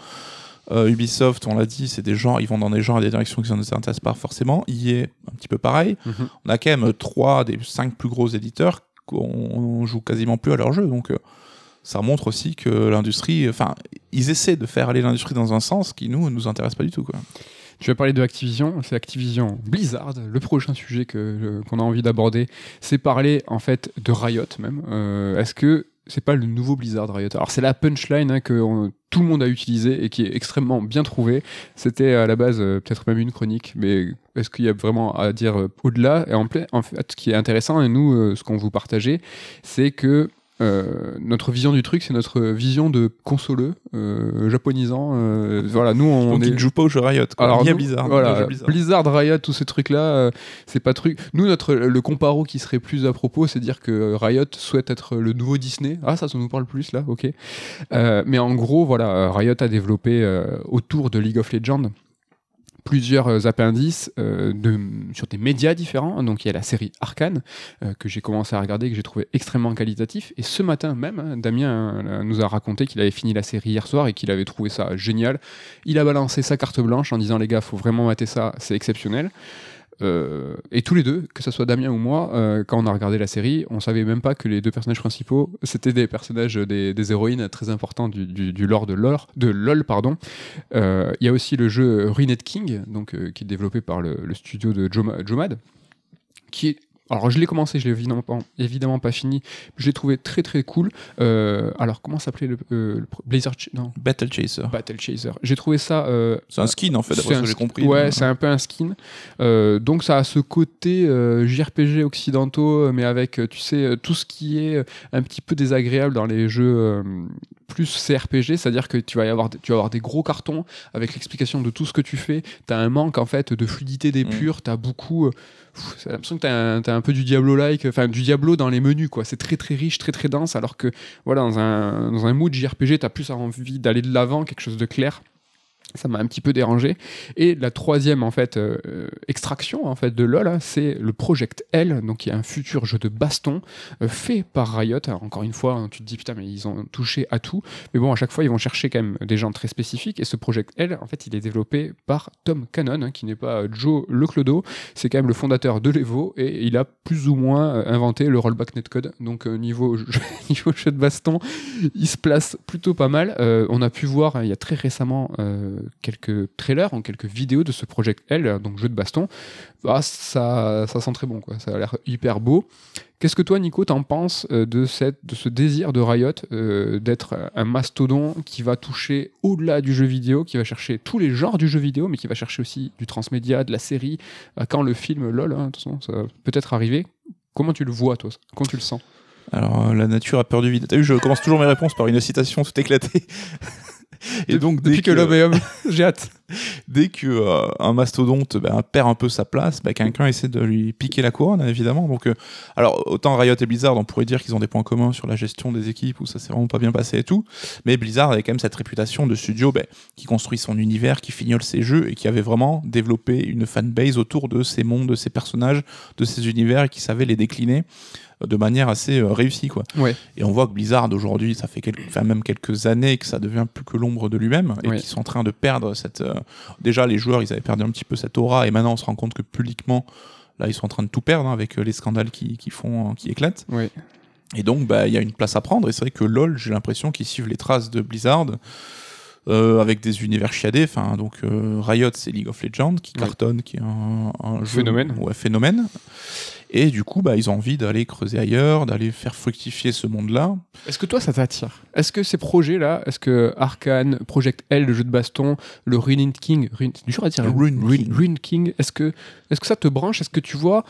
Euh, Ubisoft, on l'a dit, c'est des genres, ils vont dans des genres et des directions qui ne nous intéressent pas forcément. EA, un petit peu pareil. Mhm. On a quand même trois des cinq plus gros éditeurs qu'on joue quasiment plus à leur jeu. Donc, euh, ça montre aussi que l'industrie, enfin, ils essaient de faire aller l'industrie dans un sens qui nous nous intéresse pas du tout, quoi. Tu vas parler de Activision, c'est Activision Blizzard. Le prochain sujet que euh, qu'on a envie d'aborder, c'est parler en fait de Riot même. Euh, Est-ce que c'est pas le nouveau Blizzard Riot? Alors c'est la punchline hein, que tout le monde a utilisé et qui est extrêmement bien trouvée. C'était à la base euh, peut-être même une chronique, mais est-ce qu'il y a vraiment à dire au-delà Et en, en fait, ce qui est intéressant et nous, ce qu'on vous partageait, c'est que euh, notre vision du truc, c'est notre vision de consoleux, euh, japonisant. euh, voilà, nous on Donc est ils ne jouent pas au jeu Riot, quoi. alors nous, Blizzard. voilà, Blizzard. Blizzard, Riot, tous ces trucs-là, c'est pas truc. Nous, notre le comparo qui serait plus à propos, c'est dire que Riot souhaite être le nouveau Disney. Ah, ça, ça nous parle plus là, ok. Mais en gros, voilà, Riot a développé autour de League of Legends plusieurs euh, appendices euh, sur des médias différents. Donc il y a la série Arcane euh, que j'ai commencé à regarder, que j'ai trouvé extrêmement qualitatif. Et ce matin même, hein, Damien nous a raconté qu'il avait fini la série hier soir et qu'il avait trouvé ça génial. Il a balancé sa carte blanche en disant les gars, faut vraiment mater ça, c'est exceptionnel. Euh, et tous les deux, que ce soit Damien ou moi, euh, quand on a regardé la série, on savait même pas que les deux personnages principaux, c'était des personnages, des, des héroïnes très importants du, lore de LOL. De LOL pardon. Euh, Il y a aussi le jeu Ruined King, donc, euh, qui est développé par le, le studio de Joma- Jomad, qui est alors je l'ai commencé, je l'ai évidemment pas, évidemment pas fini. Je l'ai trouvé très très cool. Euh, alors comment s'appelait le, euh, le Blazer Ch- non Battle Chaser. Battle Chaser. J'ai trouvé ça euh, C'est un skin en fait, d'après ce que j'ai compris. Ouais, c'est un peu un skin. Donc ça a ce côté JRPG occidentaux, mais avec, tu sais, tout ce qui est un petit peu désagréable dans les jeux plus CRPG, c'est-à-dire que tu vas, y avoir, tu vas avoir des gros cartons avec l'explication de tout ce que tu fais. Tu as un manque en fait de fluidité des Mm. purs, tu as beaucoup... euh, j'ai l'impression que tu as, un peu du Diablo-like, enfin du Diablo dans les menus, quoi. C'est très très riche, très très dense, alors que voilà, dans un, dans un mood JRPG, tu as plus envie d'aller de l'avant, quelque chose de clair. Ça m'a un petit peu dérangé. Et la troisième en fait euh, extraction en fait de LoL, c'est le Project L, donc qui est un futur jeu de baston euh, fait par Riot. Alors, encore une fois, hein, tu te dis putain mais ils ont touché à tout, mais bon à chaque fois ils vont chercher quand même des gens très spécifiques. Et ce Project L, en fait, il est développé par Tom Cannon, hein, qui n'est pas Joe Leclodo, c'est quand même le fondateur de l'Evo et il a plus ou moins euh, inventé le rollback netcode. Donc niveau jeu, de baston, il se place plutôt pas mal. On a pu voir hein, il y a très récemment quelques trailers, en quelques vidéos de ce Project L, donc jeu de baston. Ah, ça, ça sent très bon, quoi. Ça a l'air hyper beau. Qu'est-ce que toi, Nico, t'en penses euh, de, cette, de ce désir de Riot euh, d'être un mastodon qui va toucher au-delà du jeu vidéo, qui va chercher tous les genres du jeu vidéo, mais qui va chercher aussi du transmédia, de la série, euh, quand le film LOL, hein, ça va peut-être arriver. Comment tu le vois, toi? Comment tu le sens? Alors, la nature a peur du vide. T'as vu, je commence toujours mes réponses par une citation tout éclatée. Et donc, dès Depuis que, l'homme est homme, j'ai hâte. dès que euh, un mastodonte ben, perd un peu sa place, ben, quelqu'un essaie de lui piquer la couronne, évidemment. Donc, euh, alors autant Riot et Blizzard, on pourrait dire qu'ils ont des points communs sur la gestion des équipes où ça s'est vraiment pas bien passé et tout. Mais Blizzard avait quand même cette réputation de studio ben, qui construit son univers, qui fignole ses jeux et qui avait vraiment développé une fanbase autour de ces mondes, de ces personnages, de ces univers et qui savait les décliner de manière assez euh, réussie quoi. Ouais. Et on voit que Blizzard aujourd'hui, ça fait quelques, enfin, même quelques années que ça devient plus que l'ombre de lui-même et Ouais. qu'ils sont en train de perdre cette. euh, déjà, les joueurs, ils avaient perdu un petit peu cette aura et maintenant on se rend compte que publiquement, là, ils sont en train de tout perdre hein, avec euh, les scandales qui, qui font, euh, qui éclatent. Ouais. Et donc, bah, il y a une place à prendre. Et c'est vrai que LoL, j'ai l'impression qu'ils suivent les traces de Blizzard. Euh, avec des univers chiadés, enfin donc euh, Riot c'est League of Legends qui Ouais. cartonne, qui est un, un jeu Phénomène. ouais, phénomène. Et du coup, bah, ils ont envie d'aller creuser ailleurs, d'aller faire fructifier ce monde-là. Est-ce que toi, ça t'attire? Est-ce que ces projets-là, est-ce que Arkane, Project L, le jeu de baston, le Ruined King, Ruin- c'est dur à dire, hein. King. Ruined King, est-ce que, est que ça te branche? Est-ce que tu vois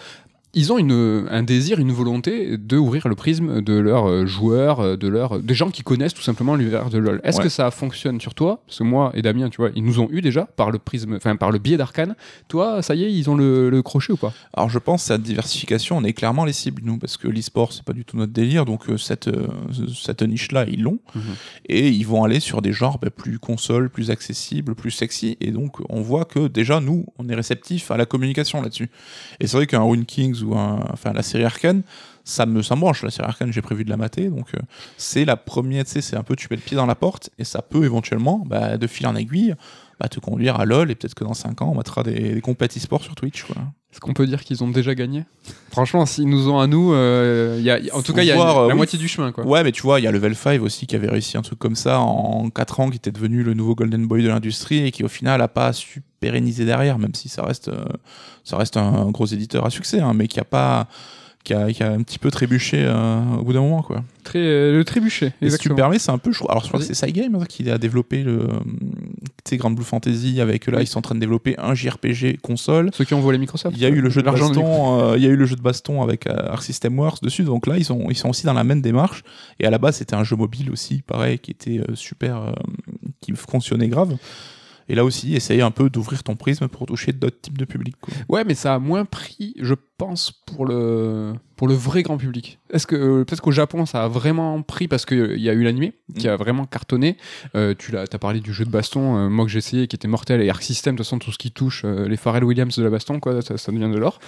ils ont une, un désir, une volonté de ouvrir le prisme de leurs euh, joueurs, euh, de leurs, des gens qui connaissent tout simplement l'univers de LoL. Est-ce Ouais. que ça fonctionne sur toi? Parce que moi et Damien, tu vois, ils nous ont eu déjà par le prisme, enfin par le biais d'Arkane. Toi, ça y est, ils ont le, le crochet ou pas? Alors je pense à cette diversification, on est clairement les cibles nous, parce que l'e-sport c'est pas du tout notre délire, donc euh, cette, euh, cette niche-là ils l'ont, Mhm. et ils vont aller sur des genres bah, plus consoles, plus accessibles, plus sexy, et donc on voit que déjà nous on est réceptif à la communication là-dessus. Et c'est vrai qu'un Rune Kings ou enfin la série Arkane, ça me, ça branche. La série Arcane, j'ai prévu de la mater. Donc, euh, c'est la première, tu sais, c'est un peu, tu mets le pied dans la porte et ça peut éventuellement, bah, de fil en aiguille, bah, te conduire à LoL et peut-être que dans 5 ans, on mettra des, des compètes e-sport sur Twitch. Quoi. Est-ce qu'on peut dire qu'ils ont déjà gagné? Franchement, s'ils nous ont à nous, euh, y a, en tout Faut cas, il y a voir, la euh, oui. moitié du chemin. Quoi. Ouais, mais tu vois, il y a Level 5 aussi qui avait réussi un truc comme ça en 4 ans, qui était devenu le nouveau Golden Boy de l'industrie et qui au final a pas su pérenniser derrière, même si ça reste, euh, ça reste un, gros éditeur à succès, hein, mais qui a pas. Qui a, qui a un petit peu trébuché euh, au bout d'un moment quoi. Très, euh, le trébuchet. Et si tu me permets, c'est un peu. je Alors je crois que c'est Cygame hein, qui a développé le, tu Grand Blue Fantasy avec là Oui. ils sont en train de développer un JRPG console. Ceux qui ont volé Microsoft. Il y a eu le jeu de L'argent baston, euh, il y a eu le jeu de baston avec Arc System Works dessus, donc là ils sont ils sont aussi dans la même démarche. Et à la base c'était un jeu mobile aussi, pareil, qui était super, qui fonctionnait grave. Et là aussi, essayer un peu d'ouvrir ton prisme pour toucher d'autres types de publics. quoi. Ouais, mais ça a moins pris, je pense, pour le, pour le vrai grand public. Est-ce que euh, peut-être qu'au Japon, ça a vraiment pris parce qu'il y a eu l'animé qui a vraiment cartonné. Euh, tu l'as, as parlé du jeu de baston, euh, moi que j'ai essayé, qui était mortel, et Arc System, de toute façon, tout ce qui touche euh, les Pharrell Williams de la baston, quoi, ça, ça devient de l'or.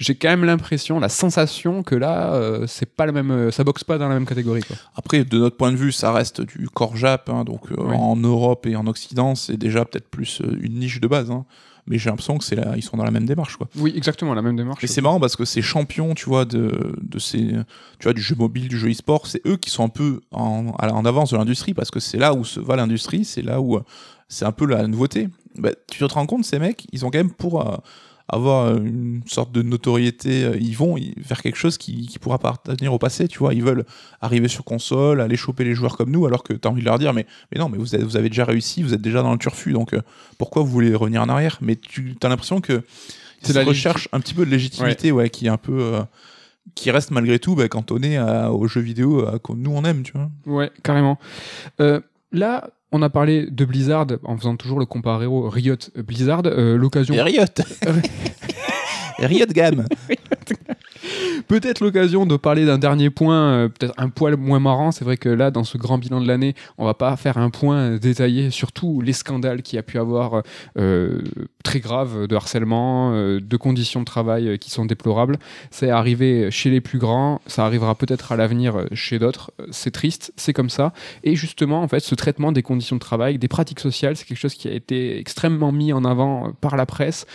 J'ai quand même l'impression, la sensation que là, euh, c'est pas le même, euh, ça boxe pas dans la même catégorie. Quoi. Après, de notre point de vue, ça reste du corps jap, hein, donc euh, Oui. en Europe et en Occident, c'est déjà peut-être plus euh, une niche de base. hein. Mais j'ai l'impression que c'est là, ils sont dans la même démarche, quoi. Oui, exactement, la même démarche. Et c'est marrant parce que ces champions, tu vois, de, de ces, tu vois, du jeu mobile, du jeu e-sport, c'est eux qui sont un peu en, avance de l'industrie parce que c'est là où se va l'industrie, c'est là où c'est un peu la nouveauté. Bah, tu te rends compte, ces mecs, ils ont quand même pour avoir une sorte de notoriété, euh, ils vont vers quelque chose qui, qui pourra appartenir au passé, tu vois. Ils veulent arriver sur console, aller choper les joueurs comme nous, alors que tu as envie de leur dire, mais, mais non, mais vous avez, vous avez déjà réussi, vous êtes déjà dans le turfu, donc euh, pourquoi vous voulez revenir en arrière? Mais tu as l'impression que C'est la recherche un petit peu de légitimité, ouais, qui est un peu. euh, qui reste malgré tout bah, cantonné à- aux jeux vidéo que nous on aime, tu vois. Ouais, carrément. Euh, là, on a parlé de Blizzard en faisant toujours le comparéo Riot Blizzard. euh, L'occasion, Riot Riot Gamme peut-être l'occasion de parler d'un dernier point, euh, peut-être un poil moins marrant. C'est vrai que là, dans ce grand bilan de l'année, on va pas faire un point détaillé sur tous les scandales qu'il y a pu avoir euh, très graves de harcèlement, euh, de conditions de travail qui sont déplorables. C'est arrivé chez les plus grands, ça arrivera peut-être à l'avenir chez d'autres. C'est triste, c'est comme ça. Et justement, en fait, ce traitement des conditions de travail, des pratiques sociales, c'est quelque chose qui a été extrêmement mis en avant par la presse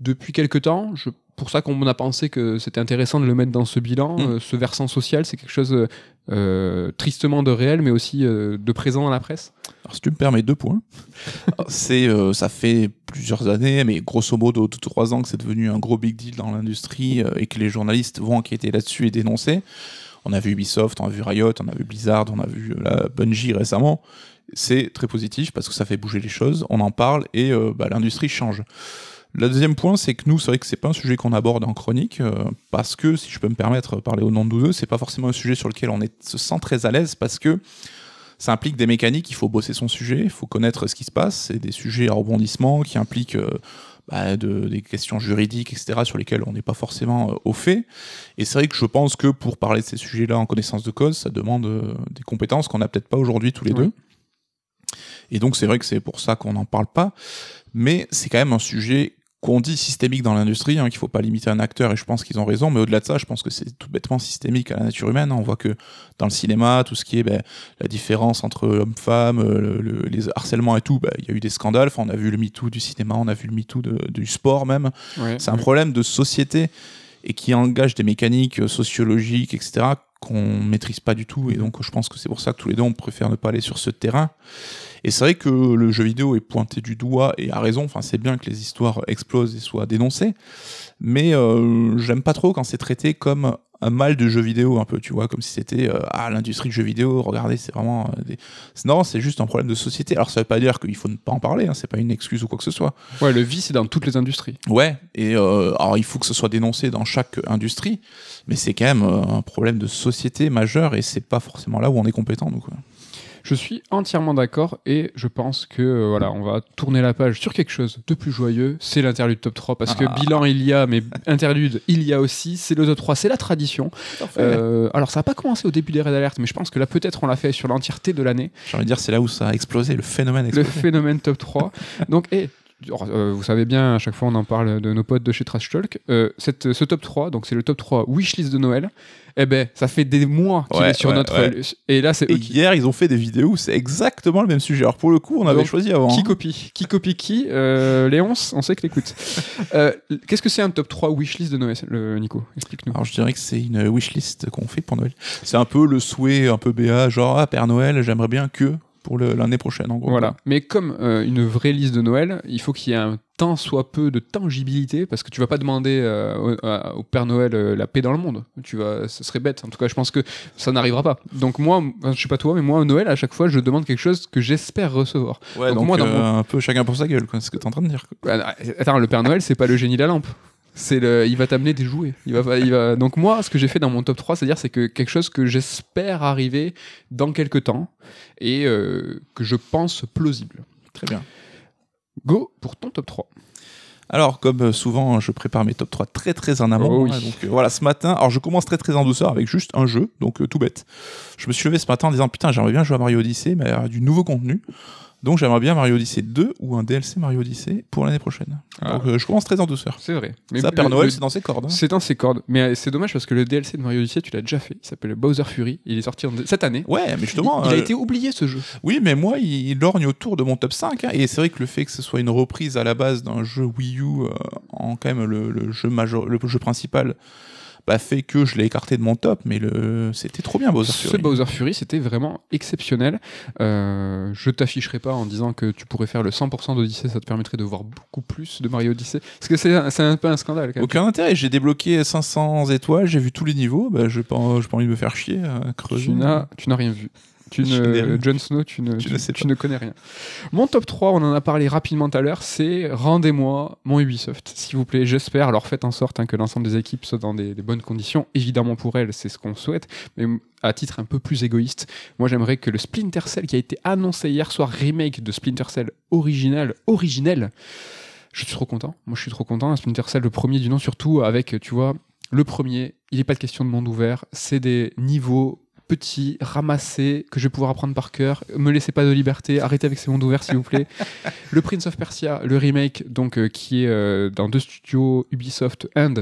depuis quelque temps. Je, pour ça qu'on a pensé que c'était intéressant de le mettre dans ce bilan. Mm. Euh, ce versant social, c'est quelque chose euh, tristement de réel, mais aussi euh, de présent dans la presse. Alors, si tu me permets deux points, c'est ça fait plusieurs années, mais grosso modo deux trois ans que c'est devenu un gros big deal dans l'industrie et que les journalistes vont enquêter là-dessus et dénoncer. On a vu Ubisoft, on a vu Riot, on a vu Blizzard, on a vu la Bungie récemment. C'est très positif parce que ça fait bouger les choses, on en parle et bah, l'industrie change. Le deuxième point, c'est que nous, c'est vrai que c'est pas un sujet qu'on aborde en chronique, euh, parce que, si je peux me permettre de parler au nom de nous deux, c'est pas forcément un sujet sur lequel on est, se sent très à l'aise, parce que ça implique des mécaniques, il faut bosser son sujet, il faut connaître ce qui se passe, c'est des sujets à rebondissement qui impliquent euh, bah, de- des questions juridiques, etc., sur lesquelles on n'est pas forcément euh, au fait. Et c'est vrai que je pense que pour parler de ces sujets-là en connaissance de cause, ça demande euh, des compétences qu'on n'a peut-être pas aujourd'hui tous les deux. Et donc c'est vrai que c'est pour ça qu'on n'en parle pas, mais c'est quand même un sujet qu'on dit systémique dans l'industrie, hein, qu'il faut pas limiter un acteur, et je pense qu'ils ont raison, mais au-delà de ça, je pense que c'est tout bêtement systémique à la nature humaine. hein. On voit que dans le cinéma, tout ce qui est ben, la différence entre homme-femme, euh, le- le- les harcèlements et tout, ben, il y a eu des scandales. Enfin, on a vu le MeToo du cinéma, on a vu le MeToo du sport même. Ouais, C'est un ouais. problème de société et qui engage des mécaniques euh, sociologiques, etc., qu'on maîtrise pas du tout. Et donc, je pense que c'est pour ça que tous les deux, on préfère ne pas aller sur ce terrain. Et c'est vrai que le jeu vidéo est pointé du doigt et a raison. Enfin, c'est bien que les histoires explosent et soient dénoncées. Mais euh, j'aime pas trop quand c'est traité comme un mal de jeu vidéo, un peu, tu vois, comme si c'était euh, ah, l'industrie du jeu vidéo, regardez, c'est vraiment. euh, des... Non, c'est juste un problème de société. Alors, ça veut pas dire qu'il faut ne pas en parler, hein, c'est pas une excuse ou quoi que ce soit. Ouais, le vice, c'est dans toutes les industries. Ouais, et euh, alors il faut que ce soit dénoncé dans chaque industrie, mais c'est quand même un problème de société majeur et c'est pas forcément là où on est compétent. Donc, ouais. Je suis entièrement d'accord et je pense que euh, voilà, on va tourner la page sur quelque chose de plus joyeux. C'est l'interlude top 3 parce que Ah. bilan il y a, mais interlude il y a aussi. C'est le top 3, c'est la tradition. Euh, alors ça n'a pas commencé au début des Red Alert, mais je pense que là peut-être on l'a fait sur l'entièreté de l'année. J'ai envie de dire, c'est là où ça a explosé, le phénomène a Le phénomène top 3. Donc, et euh, vous savez bien, à chaque fois on en parle de nos potes de chez Trash Talk. euh, cette, ce top 3, donc c'est le top 3 wishlist de Noël. Eh ben, ça fait des mois qu'il Ouais, est sur ouais, notre. ouais. Et là, c'est Et eux qui, hier, ils ont fait des vidéos où c'est exactement le même sujet. Alors pour le coup, on avait Donc, choisi avant. qui hein. copie. Qui copie qui euh, Léonce, on sait que t'écoutes. Euh, Qu'est-ce que c'est un top 3 wishlist de Noël, le Nico? Explique-nous. Alors je dirais que c'est une wishlist qu'on fait pour Noël. C'est un peu le souhait un peu BA, genre ah, Père Noël, j'aimerais bien que pour l'année prochaine en gros. Voilà. Mais comme euh, une vraie liste de Noël, il faut qu'il y ait un tant soit peu de tangibilité parce que tu vas pas demander euh, au, Père Noël euh, la paix dans le monde. Tu vas, ce serait bête. En tout cas, je pense que ça n'arrivera pas. Donc moi, je sais pas toi, mais moi au Noël, à chaque fois, je demande quelque chose que j'espère recevoir. Ouais, Donc donc, moi, dans mon- un peu chacun pour sa gueule, quoi. C'est ce que t'es en train de dire. quoi. Ah, Attends, le Père Noël, c'est pas le génie de la lampe. C'est le, il va t'amener des jouets. Il va, il va. Donc moi, ce que j'ai fait dans mon top 3, c'est-à-dire c'est que quelque chose que j'espère arriver dans quelques temps et euh, que je pense plausible. Très bien. Go pour ton top 3. Alors, comme euh, souvent, je prépare mes top 3 très très en amont. Oh oui. hein, donc euh, voilà, ce matin, alors je commence très très en douceur avec juste un jeu, donc euh, tout bête. Je me suis levé ce matin en disant putain, j'aimerais bien jouer à Mario Odyssey, mais avoir du nouveau contenu. Donc j'aimerais bien Mario Odyssey 2 ou un DLC Mario Odyssey pour l'année prochaine. Ah. Donc euh, je commence très en douceur. C'est vrai. Ça, Père Noël, c'est dans ses cordes. hein. c'est dans ses cordes. Mais euh, c'est dommage parce que le DLC de Mario Odyssey, tu l'as déjà fait. Il s'appelle Bowser Fury. Il est sorti en- cette année. Ouais, mais Il, justement. il a euh, été oublié ce jeu. Oui, mais moi, il, il lorgne autour de mon top 5. hein, et c'est vrai que le fait que ce soit une reprise à la base d'un jeu Wii U euh, en quand même le, le jeu major, le jeu principal, bah, fait que je l'ai écarté de mon top. Mais le, c'était trop bien, Bowser Ce Fury. Bowser Fury, c'était vraiment exceptionnel. Euh, je t'afficherai pas en disant que tu pourrais faire le 100% d'Odyssée, ça te permettrait de voir beaucoup plus de Mario Odyssey. Parce que c'est un, peu un scandale quand même. Aucun intérêt. J'ai débloqué 500 étoiles, j'ai vu tous les niveaux. Bah, pas, j'ai pas envie de me faire chier à creuser. Tu n'as, tu n'as rien vu. Tu ne, rien. Jon Snow, tu ne, Tu tu, ne sais tu pas. ne connais rien. Mon top 3, on en a parlé rapidement tout à l'heure, c'est rendez-moi mon Ubisoft, s'il vous plaît. J'espère, alors faites en sorte hein, que l'ensemble des équipes soient dans des, des bonnes conditions. Évidemment, pour elles, c'est ce qu'on souhaite. Mais à titre un peu plus égoïste, moi j'aimerais que le Splinter Cell qui a été annoncé hier soir, remake de Splinter Cell original, originel, je suis trop content. Moi je suis trop content. Un Splinter Cell, le premier du nom, surtout avec, tu vois, le premier, il n'est pas de question de monde ouvert, c'est des niveaux petits, ramassés, que je vais pouvoir apprendre par cœur. Me laissez pas de liberté, arrêtez avec ces mondes ouverts s'il vous plaît. le Prince of Persia, le remake, donc euh, qui est euh, dans deux studios Ubisoft and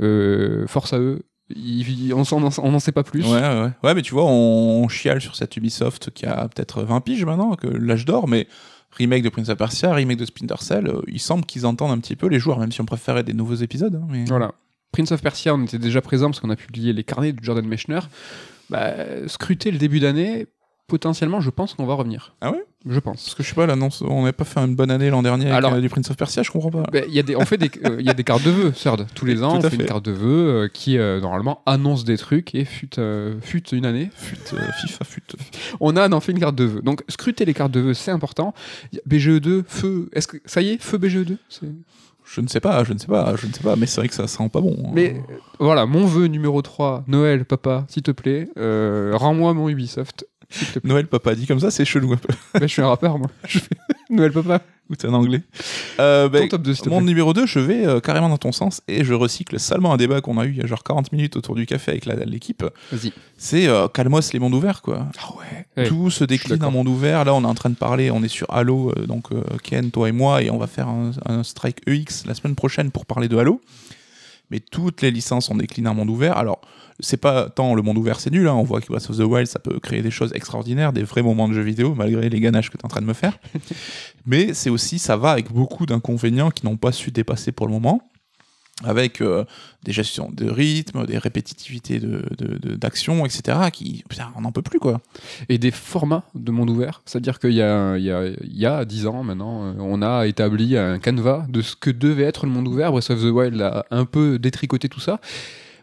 euh, force à eux. Il- on n'en sait pas plus. Ouais, ouais. ouais, mais tu vois, on, on chiale sur cette Ubisoft qui a peut-être 20 piges maintenant, que l'âge d'or, mais remake de Prince of Persia, remake de Splinter Cell, euh, il semble qu'ils entendent un petit peu les joueurs, même si on préférait des nouveaux épisodes. hein, mais... Voilà. Prince of Persia, on était déjà présent parce qu'on a publié les carnets de Jordan Mechner. Bah, scruter le début d'année, potentiellement, je pense qu'on va revenir. Ah ouais? Je pense. Parce que je sais pas, l'annonce, on n'avait pas fait une bonne année l'an dernier avec Alors- euh, du Prince of Persia, je comprends pas. Il y a des, on fait des, euh, y a des cartes de vœux, Third. Tous les ans, on à fait, une fait. carte de vœux euh, qui, euh, normalement, annonce des trucs et fut, fut une année. Fut, FIFA fut. On a en fait une carte de vœux. Donc, scruter les cartes de vœux, c'est important. Il y a BGE2, feu. Est-ce que ça y est, feu BGE2 C'est- Je ne sais pas, je ne sais pas, je ne sais pas, mais c'est vrai que ça sent pas bon. hein. Mais euh, voilà, mon vœu numéro 3, Noël, papa, s'il te plaît, euh, rends-moi mon Ubisoft. Noël papa dit comme ça, c'est chelou un peu. Ben, je suis un rappeur, moi. Je fais Noël, papa. Ou t'es en anglais. Euh, bah, top 2, s'il te Mon numéro 2, je vais euh, carrément dans ton sens et je recycle salement un débat qu'on a eu il y a genre 40 minutes autour du café avec l'équipe. Vas-y. C'est euh, calmos les mondes ouverts quoi. Ah ouais. Ouais. Tout se décline en monde ouvert. Là, on est en train de parler, on est sur Halo, euh, donc euh, Ken, toi et moi, et on va faire un, un strike EX la semaine prochaine pour parler de Halo. Mais toutes les licences sont déclinées en monde ouvert. Alors, c'est pas tant le monde ouvert, c'est nul. hein. On voit que Breath of the Wild, ça peut créer des choses extraordinaires, des vrais moments de jeu vidéo, malgré les ganaches que tu es en train de me faire. Mais c'est aussi, ça va avec beaucoup d'inconvénients qui n'ont pas su dépasser pour le moment. Avec euh, des gestions de rythme, des répétitivités de- de- de- d'action, etc. Qui, putain, on n'en peut plus quoi. et des formats de monde ouvert. C'est-à-dire qu'il y a, il y, a, il y a 10 ans maintenant, euh, on a établi un canevas de ce que devait être le monde ouvert. Breath of the Wild a un peu détricoté tout ça.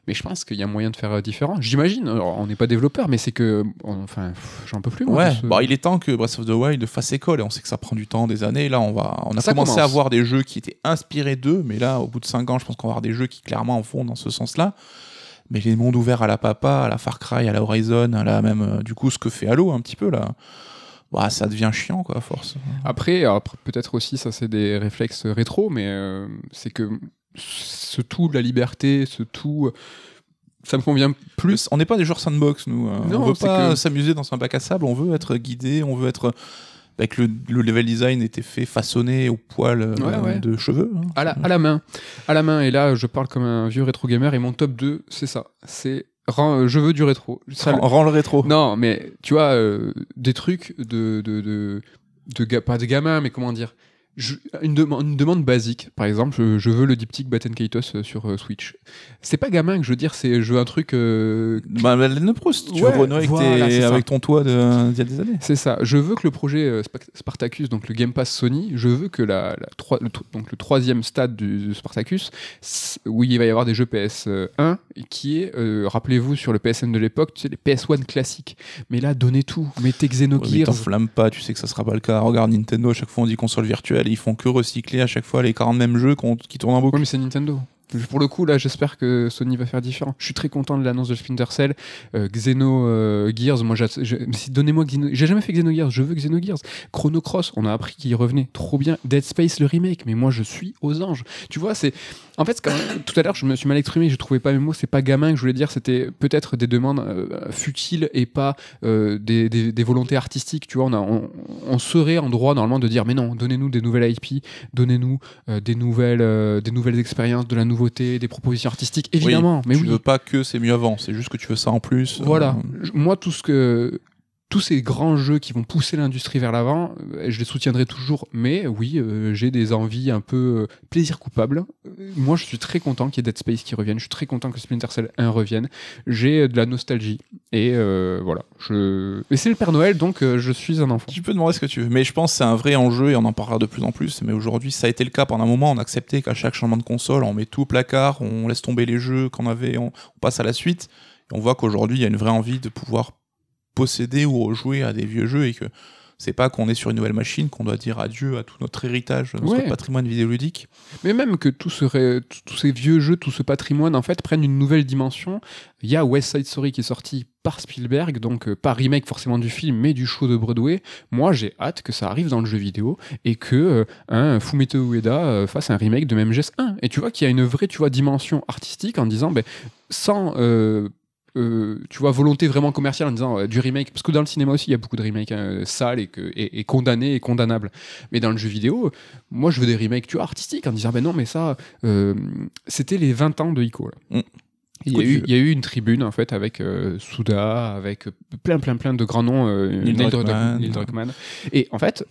Mais je pense qu'il y a moyen de faire euh, différent. J'imagine, on n'est pas développeur, mais c'est que. on- Enfin, j'en peux plus. moi, Ouais, ce- bah, il est temps que Breath of the Wild fasse école et on sait que ça prend du temps, des années. Là, on va, on a Ça commencé commence. à voir des jeux qui étaient inspirés d'eux, mais là, au bout de 5 ans, je pense qu'on va avoir des jeux qui clairement vont dans ce sens-là. Mais les mondes ouverts à la Papa, à la Far Cry, à la Horizon, à la même, euh, du coup, ce que fait Halo un petit peu là, bah, ça devient chiant quoi, à force. Après, peut-être aussi, ça c'est des réflexes rétro, mais euh, c'est que ce tout de la liberté, ce tout. euh, Ça me convient plus. On n'est pas des joueurs sandbox, nous. euh, Non, on veut pas que- s'amuser dans un bac à sable, on veut être guidé, on veut être avec le, le level design était fait façonné au poil euh, Ouais, de cheveux. hein. À la, à la main. À la main. Et là, je parle comme un vieux rétro gamer. Et mon top 2, c'est ça. C'est euh, je veux du rétro. Ça, Rends, rends le rétro. Non, mais tu vois, euh, des trucs de. de, de, de pas de gamin, mais comment dire je- une, demande une demande basique, par exemple, je, je veux le diptyque Batten Kaitos euh, sur euh, Switch. C'est pas gamin que je veux dire, c'est je veux un truc. euh, Bah, Madeleine Proust, tu Ouais, veux renouer avec, voilà, tes- c'est ça. avec ton toit de- d'il y a des années. C'est ça. Je veux que le projet euh, Spa- Spartacus, donc le Game Pass Sony, je veux que la, la troi- le, donc le troisième stade du, du Spartacus, où il va y avoir des jeux PS1, qui est, rappelez-vous, sur le PSN de l'époque, tu sais, les PS1 classiques. Mais là, donnez tout. Mettez Ouais, mais Xenogears. t'enflamme pas, tu sais que ça sera pas le cas. Regarde Nintendo, à chaque fois on dit console virtuelle, ils font que recycler à chaque fois les 40 mêmes jeux qui tournent en boucle. Oui, mais c'est Nintendo. Pour le coup, là, j'espère que Sony va faire différent. Je suis très content de l'annonce de Splinter Cell. Euh, Xeno euh, Gears, moi, donnez-moi Xeno. J'ai jamais fait Xenogears, je veux Xenogears. Chrono Cross, on a appris qu'il revenait. Trop bien. Dead Space, le remake, mais moi, je suis aux anges. Tu vois, c'est. En fait, quand tout à l'heure, je me suis mal exprimé, je trouvais pas mes mots. C'est pas gamin que je voulais dire, c'était peut-être des demandes euh, futiles et pas des, volontés artistiques. Tu vois, on, on, serait en droit, normalement, de dire, mais non, donnez-nous des nouvelles IP, donnez-nous des, nouvelles, des nouvelles expériences, de la des propositions artistiques, évidemment. mais tu oui. veux pas que c'est mieux avant, c'est juste que tu veux ça en plus. Voilà. Euh, Moi, tout ce que. Tous ces grands jeux qui vont pousser l'industrie vers l'avant, euh, je les soutiendrai toujours. Mais oui, euh, j'ai des envies un peu euh, plaisir coupable. Moi, je suis très content qu'il y ait Dead Space qui revienne. Je suis très content que Splinter Cell 1 revienne. J'ai de la nostalgie. Et voilà. Je... Et c'est le Père Noël, donc je suis un enfant. Tu peux demander ce que tu veux, mais je pense que c'est un vrai enjeu et on en parlera de plus en plus. Mais aujourd'hui, ça a été le cas pendant un moment. On acceptait qu'à chaque changement de console, on met tout au placard, on laisse tomber les jeux qu'on avait, on, on passe à la suite. On voit qu'aujourd'hui, il y a une vraie envie de pouvoir posséder ou rejouer à des vieux jeux et que c'est pas qu'on est sur une nouvelle machine qu'on doit dire adieu à tout notre héritage, notre Ouais. patrimoine vidéoludique. Mais même que tout ce tous ces vieux jeux, tout ce patrimoine, en fait, prennent une nouvelle dimension. Il y a West Side Story qui est sorti par Spielberg, donc euh, pas remake forcément du film, mais du show de Broadway. Moi, j'ai hâte que ça arrive dans le jeu vidéo et que euh, un Fumito Ueda euh, fasse un remake de MGS 1. Et tu vois qu'il y a une vraie, tu vois, dimension artistique en disant, ben, sans euh, euh, tu vois, volonté vraiment commerciale en disant euh, du remake, parce que dans le cinéma aussi il y a beaucoup de remakes hein, sales et, que, et, et condamnés et condamnables. Mais dans le jeu vidéo, euh, moi je veux des remakes, tu vois, artistiques en disant ben non, mais ça, euh, c'était les 20 ans de Ico. là. Mm. Il y, a eu, il y a eu une tribune en fait avec euh, Souda, avec euh, plein plein plein de grands noms, euh, Neil Neil Druckmann. Neil Druckmann. Et en fait,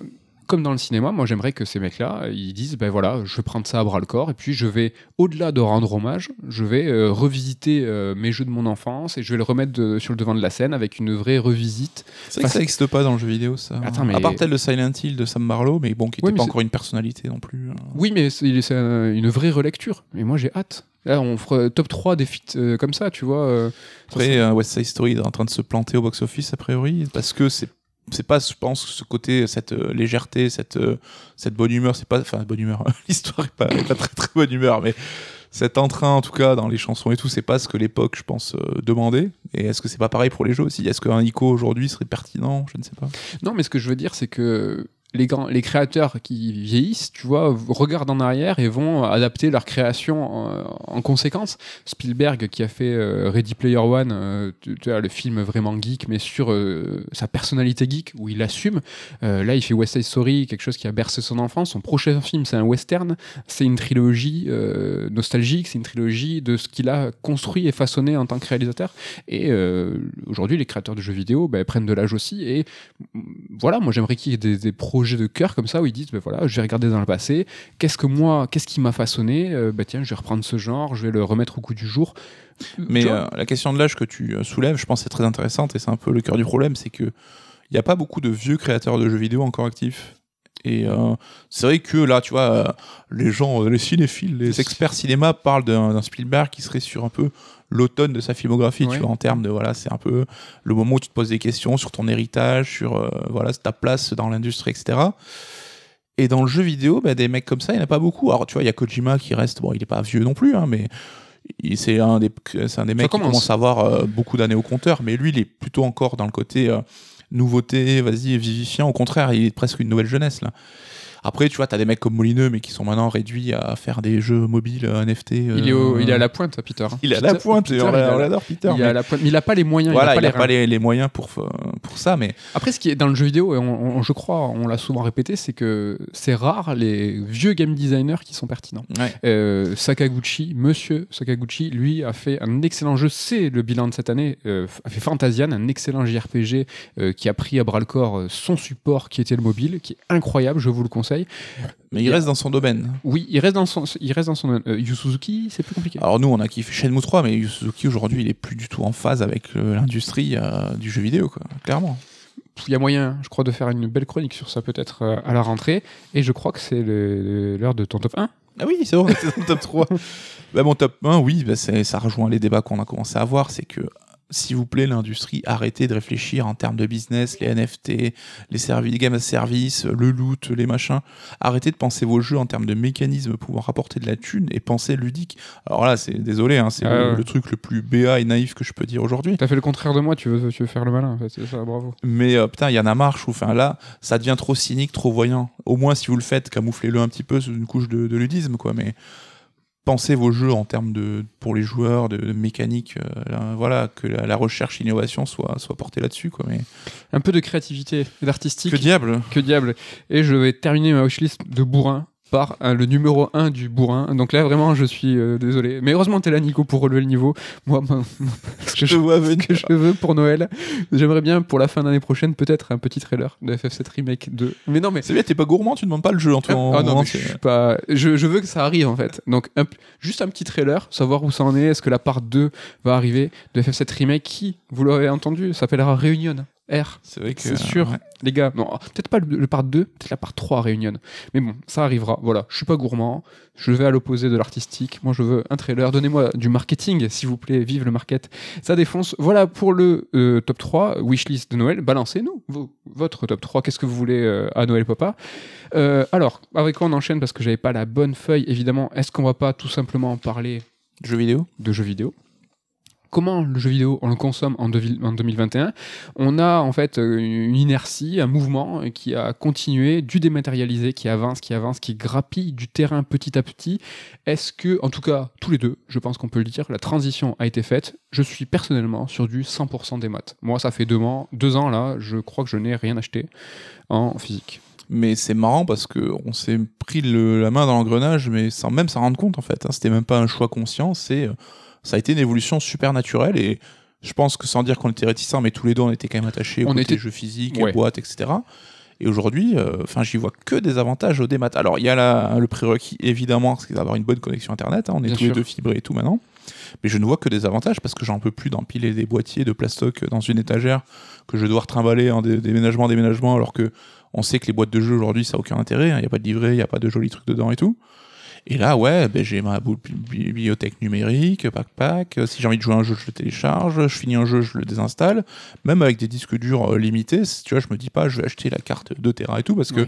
comme dans le cinéma, moi j'aimerais que ces mecs-là, ils disent ben voilà, je vais prendre ça à bras le corps et puis je vais, au-delà de rendre hommage, je vais euh, revisiter euh, mes jeux de mon enfance et je vais le remettre de- sur le devant de la scène avec une vraie revisite. C'est vrai que ça n'existe pas dans le jeu vidéo, ça. Attends, mais- À part tel de Silent Hill de Sam Barlow, mais bon, qui n'était Ouais, pas encore une personnalité non plus. hein. Oui, mais c'est c'est un- une vraie relecture. Et moi j'ai hâte. Là, on fera top 3 des feats euh, comme ça, tu vois. euh, Après, euh, West Side Story est en train de se planter au box-office, a priori, parce que c'est c'est pas, je pense, ce côté, cette euh, légèreté, cette, euh, cette bonne humeur, c'est pas, enfin, bonne humeur, l'histoire est pas, très très bonne humeur, mais cet entrain, en tout cas, dans les chansons et tout, c'est pas ce que l'époque, je pense, euh, demandait. Et est-ce que c'est pas pareil pour les jeux aussi? Est-ce qu'un ICO aujourd'hui serait pertinent? Je ne sais pas. Non, mais ce que je veux dire, c'est que les, grands, les créateurs qui vieillissent, tu vois, regardent en arrière et vont adapter leur création en, en conséquence. Spielberg, qui a fait euh, Ready Player One, euh, le film vraiment geek, mais sur euh, sa personnalité geek, où il assume. Là, il fait West Side Story, quelque chose qui a bercé son enfance. Son prochain film, c'est un western. C'est une trilogie nostalgique, c'est une trilogie de ce qu'il a construit et façonné en tant que réalisateur. Et aujourd'hui, les créateurs de jeux vidéo ben, prennent de l'âge aussi. Et voilà, moi j'aimerais qu'il y ait des, des projets de cœur comme ça où ils disent ben voilà, je vais regarder dans le passé, qu'est-ce que moi, qu'est-ce qui m'a façonné Euh, Ben tiens, je vais reprendre ce genre, je vais le remettre au goût du jour. Mais euh, la question de l'âge que tu euh, soulèves, je pense, c'est très intéressante et c'est un peu le cœur du problème, c'est que il n'y a pas beaucoup de vieux créateurs de jeux vidéo encore actifs. Et euh, c'est vrai que là, tu vois, les gens, les cinéphiles, les experts cinéma parlent d'un Spielberg qui serait sur un peu l'automne de sa filmographie, Ouais. tu vois, en termes de voilà, c'est un peu le moment où tu te poses des questions sur ton héritage, sur euh, voilà ta place dans l'industrie, etc. Et dans le jeu vidéo, bah, des mecs comme ça, il n'y en a pas beaucoup. Alors, tu vois, il y a Kojima qui reste, bon, il n'est pas vieux non plus, hein, mais c'est un des, un des mecs qui commence. commence à avoir euh, beaucoup d'années au compteur, mais lui, il est plutôt encore dans le côté euh, nouveauté, vas-y, vivifiant. Au contraire, il est presque une nouvelle jeunesse, là. Après, tu vois, t'as des mecs comme Molineux, mais qui sont maintenant réduits à faire des jeux mobiles euh, NFT. Il, est au- euh, il est à la pointe, Peter. il est à la pointe, Peter, on il l'adore, Peter. il à mais- la pointe, mais il a pas les moyens. Voilà, il a il n'a pas pas les reins. les, moyens pour, pour ça, mais Après, ce qui est dans le jeu vidéo, et on- on- je crois, on l'a souvent répété, c'est que c'est rare les vieux game designers qui sont pertinents. ouais. Euh, Sakaguchi, monsieur Sakaguchi, lui a fait un excellent jeu. C'est le bilan de cette année. euh, a fait Fantasian, un excellent JRPG euh, qui a pris à bras le corps euh, son support qui était le mobile, qui est incroyable. Je vous le conseille. Mais il reste dans son domaine. Oui, il reste dans son, il reste dans son. euh, Yu Suzuki, c'est plus compliqué. Alors nous, on a kiffé Shenmue 3, mais Yu Suzuki aujourd'hui, il est plus du tout en phase avec euh, l'industrie euh, du jeu vidéo, quoi. Clairement. Il y a moyen, je crois, de faire une belle chronique sur ça peut-être euh, à la rentrée. Et je crois que c'est l'heure de ton top 1. Ah oui, c'est vrai, c'est mon top 3. bah, mon top 1, oui, bah, ça rejoint les débats qu'on a commencé à avoir. C'est que, s'il vous plaît, l'industrie, arrêtez de réfléchir en termes de business, les NFT, les, servi- les game as service, le loot, les machins. Arrêtez de penser vos jeux en termes de mécanismes pour rapporter de la thune et pensez ludique. Alors là, c'est désolé, hein, c'est Ah le, ouais. le truc le plus béat et naïf que je peux dire aujourd'hui. T'as fait le contraire de moi, tu veux, tu veux faire le malin, en fait, c'est ça, bravo. Mais euh, putain, il y en a marre, je trouve. Enfin, là, ça devient trop cynique, trop voyant. Au moins, si vous le faites, camouflez-le un petit peu sous une couche de, de ludisme, quoi. Mais pensez vos jeux en termes de pour les joueurs, de, de mécanique. euh, là, voilà, que la, la recherche, l'innovation soit soit portée là-dessus, quoi. Mais Un peu de créativité d'artistique. que diable Que diable. Et je vais terminer ma wishlist de bourrin par euh, le numéro 1 du bourrin. Donc là, vraiment, je suis euh, désolé. Mais heureusement, t'es là, Nico, pour relever le niveau. Moi, moi, ce que je, vois que je veux pour Noël, j'aimerais bien, pour la fin d'année prochaine, peut-être un petit trailer de FF7 Remake 2. Mais non, mais C'est bien, t'es pas gourmand, tu demandes pas le jeu en, Ah, en ah non, en mais je, suis pas... je, je veux que ça arrive en fait. Donc un juste un petit trailer, savoir où ça en est. Est-ce que la part 2 va arriver de FF7 Remake? Qui, vous l'aurez entendu, s'appellera Réunion R. C'est vrai que C'est sûr, ouais. les gars. Non, peut-être pas le, le part 2, peut-être la part 3 Réunion. Mais bon, ça arrivera. Voilà, je suis pas gourmand. Je vais à l'opposé de l'artistique. Moi, je veux un trailer. Donnez-moi du marketing, s'il vous plaît. Vive le market. Ça défonce. Voilà pour le euh, top 3, wishlist de Noël. Balancez-nous votre top 3. Qu'est-ce que vous voulez euh, à Noël, papa? Euh, Alors, avec quoi on enchaîne? Parce que j'avais pas la bonne feuille, évidemment. Est-ce qu'on va pas tout simplement parler Jeux vidéo? de jeux vidéo? Comment le jeu vidéo on le consomme en, devi- en 2021 On a en fait euh, une inertie, un mouvement euh, qui a continué, du dématérialisé, qui avance, qui avance, qui grappille du terrain petit à petit. Est-ce que, en tout cas, tous les deux, je pense qu'on peut le dire, la transition a été faite. Je suis personnellement sur du 100% des maths. Moi, ça fait deux ans, deux là, je crois que je n'ai rien acheté en physique. Mais c'est marrant parce que on s'est pris la main dans l'engrenage, mais sans même s'en rendre compte en fait. hein. C'était même pas un choix conscient, c'est euh, ça a été une évolution super naturelle et je pense que sans dire qu'on était réticents, mais tous les deux on était quand même attachés On aux était- jeux physiques, Ouais. boîtes, etc. Et aujourd'hui, euh, enfin, j'y vois que des avantages au démat. Alors, il y a la- le prérequis, évidemment, c'est d'avoir une bonne connexion Internet. hein. on est Bien tous les deux fibrés et tout maintenant. Mais je ne vois que des avantages parce que j'en peux plus d'empiler des boîtiers de plastoc dans une étagère que je vais devoir trimballer en dé- déménagement, déménagement, alors que on sait que les boîtes de jeux aujourd'hui, ça n'a aucun intérêt. hein. Il n'y a pas de livret, il n'y a pas de jolis trucs dedans et tout. Et là, ouais, ben, j'ai ma bibliothèque numérique, pack pack. Euh, Si j'ai envie de jouer un jeu, je le télécharge. Je finis un jeu, je le désinstalle. Même avec des disques durs euh, limités, tu vois, je me dis pas, je vais acheter la carte 2 Tera et tout parce que